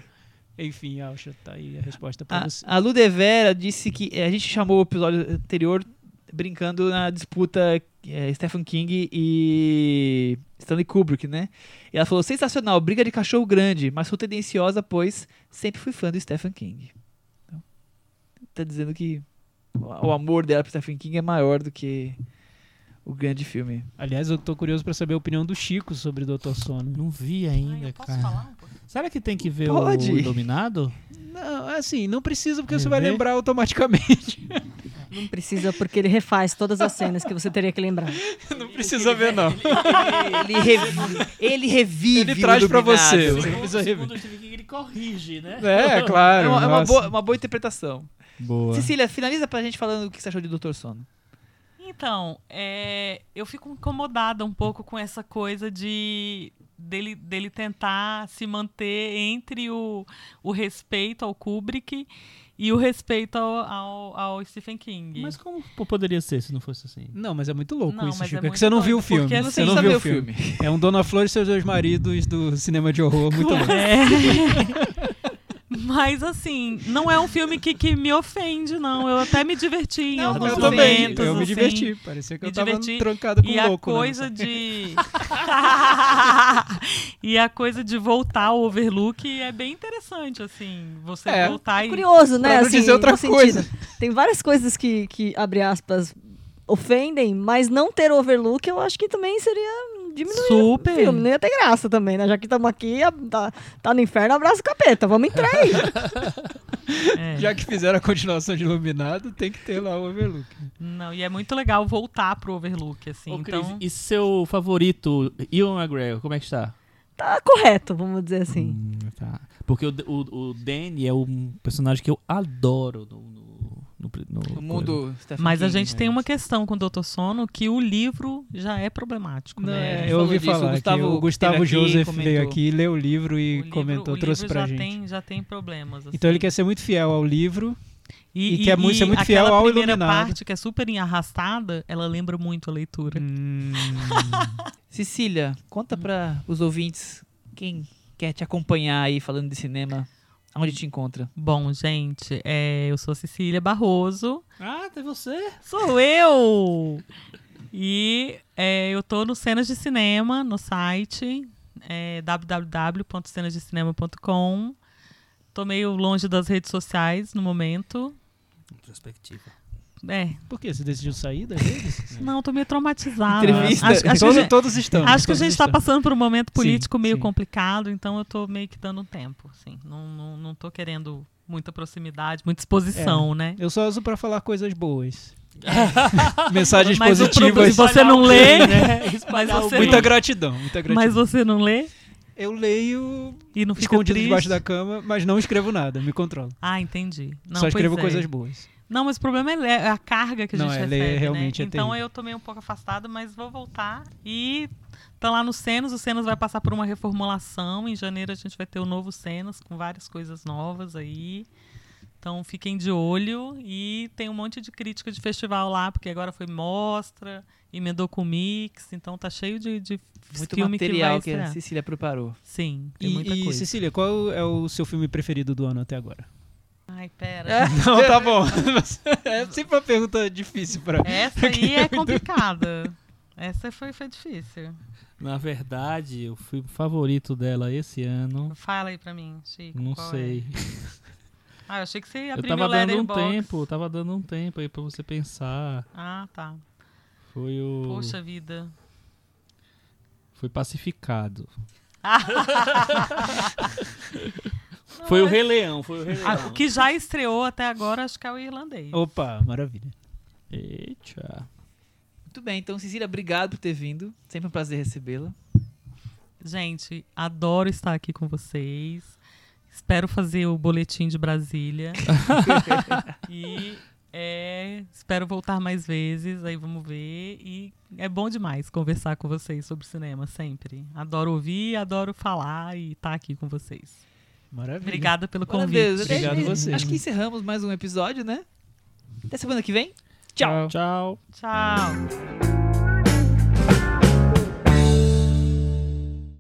Enfim, Alcha, tá aí a resposta pra A, você. a Ludevera disse que eh, a gente chamou o episódio anterior brincando na disputa eh, Stephen King e Stanley Kubrick, né? E ela falou: sensacional, briga de cachorro grande, mas sou tendenciosa, pois sempre fui fã do Stephen King. Então, tá dizendo que o o amor dela pro Stephen King é maior do que o grande filme. Aliás, eu tô curioso pra saber a opinião do Chico sobre Doutor Sono. Não vi Ai, ainda, posso cara. falar um? Será que tem que ver Pode. o Dominado? Não, assim, não precisa porque você vai lembrar automaticamente. Não precisa, porque ele refaz todas as cenas que você teria que lembrar. não precisa ver, não. Ele, revi- ele revive. Ele traz o pra você. Você precisa rever. Ele corrige, né? É, claro. É uma, é uma boa, uma boa interpretação. Boa. Cecília, finaliza pra gente falando o que você achou de Doutor Sono. Então, é, eu fico incomodada um pouco com essa coisa de dele, dele tentar se manter entre o, o respeito ao Kubrick e o respeito ao, ao, ao Stephen King. Mas como poderia ser se não fosse assim? Não, mas é muito louco Não, isso, Chico. é É, que você não viu o filme. porque, Você assim, não Só viu o o filme. É um Dona Flor e seus dois maridos do cinema de horror muito louco. É. Mas assim, não é um filme que, que me ofende, não. Eu até me diverti em Não, alguns eu também. momentos. Eu me assim. diverti. Parecia que me eu tava diverti. trancado com E um a louco. né, coisa nessa- de. e a coisa de voltar ao Overlook é bem interessante, assim. Você É, voltar e. Curioso, né? Pra assim, dizer outra no sentido. coisa. Tem várias coisas que, que, abre aspas, ofendem, mas não ter overlook eu acho que também seria diminuir Super. o filme. Não ia ter graça também, né? Já que estamos aqui, tá, tá no inferno, abraça o capeta. Vamos entrar aí. É. Já que fizeram a continuação de Iluminado, tem que ter lá o Overlook. Não, e é muito legal voltar pro Overlook, assim. Ô, Cris, então. E seu favorito, Ian McGregor, como é que está? tá correto, vamos dizer assim. Hum, tá. Porque o, o, o Danny é um personagem que eu adoro no, no, no, mundo Mas a King, gente né? tem uma questão com o Dr. Sono que o livro já é problemático, Não, né? é, eu ouvi disso, falar o Gustavo que o Gustavo Joseph comentou. veio aqui, leu o livro e O livro- comentou, o trouxe livro pra já gente. Tem, já tem problemas. assim. Então ele quer ser muito fiel ao livro. E, e quer muito- ser muito fiel aquela ao primeira Iluminado. parte que é super arrastada, ela lembra muito a leitura. Hum, Cecília, conta pra os ouvintes quem quer te acompanhar aí falando de cinema, onde te encontra. Bom, gente, é, eu sou Cecília Barroso. Ah, tem você? Sou eu! E é, eu tô no Cenas de Cinema, no site é, www.cenasdecinema.com. Tô meio longe das redes sociais no momento. Perspectiva. É, por que? Você decidiu sair das redes? não, tô meio traumatizada. Entrevista. Acho, acho todos, gente, todos estamos. acho que a gente tá estamos. passando por um momento político Sim, meio sim. complicado, então eu tô meio que dando tempo, assim. Não, não, não tô querendo muita proximidade, muita exposição, né? Eu só uso pra falar coisas boas. Mensagens Mas positivas. se você não lê, né? mas você Muita não, gratidão, muita gratidão. mas você não lê Eu leio e não fica escondido triste. debaixo da cama, mas não escrevo nada, me controlo. Ah, entendi. Não, Só escrevo é. coisas boas. Não, mas o problema é é a carga que a Não, gente é, ler recebe, realmente né? é Então terrível. eu tô meio um pouco afastada, mas vou voltar e tá lá no Cenos. O Cenos vai passar por uma reformulação. Em janeiro a gente vai ter o novo Cenos com várias coisas novas aí. Então fiquem de olho e tem um monte de crítica de festival lá, porque agora foi mostra, emendou com mix, então tá cheio de, de Muito filme material que que, a. Cecília preparou. Sim, tem E, muita e, coisa. Cecília, qual é o seu filme preferido do ano até agora? Ai, pera. Não, tá bom. é sempre uma pergunta difícil pra. Essa aí é complicada. Essa foi, foi difícil. Na verdade, o filme favorito dela esse ano, Fala aí pra mim, Chico. não qual sei. é? Ah, eu achei que você ia Eu tava meu dando um letterbox. tempo, tava dando um tempo aí pra você pensar. Ah, tá. Foi o. Poxa vida. Foi pacificado. Foi o Rei Leão, foi o Rei Ah, Leão. o que já estreou até agora, acho que é o irlandês. Opa, maravilha. Eita. Muito bem, então Cecília, obrigado por ter vindo. Sempre um prazer recebê-la. Gente, adoro estar aqui com vocês. Espero fazer o boletim de Brasília. e é, espero voltar mais vezes, aí vamos ver. E é bom demais conversar com vocês sobre cinema, sempre. Adoro ouvir, adoro falar e estar aqui com vocês. Maravilha. Obrigada pelo convite. Até- Obrigado você. Acho que encerramos mais um episódio, né? Até semana que vem. Tchau. Tchau. Tchau.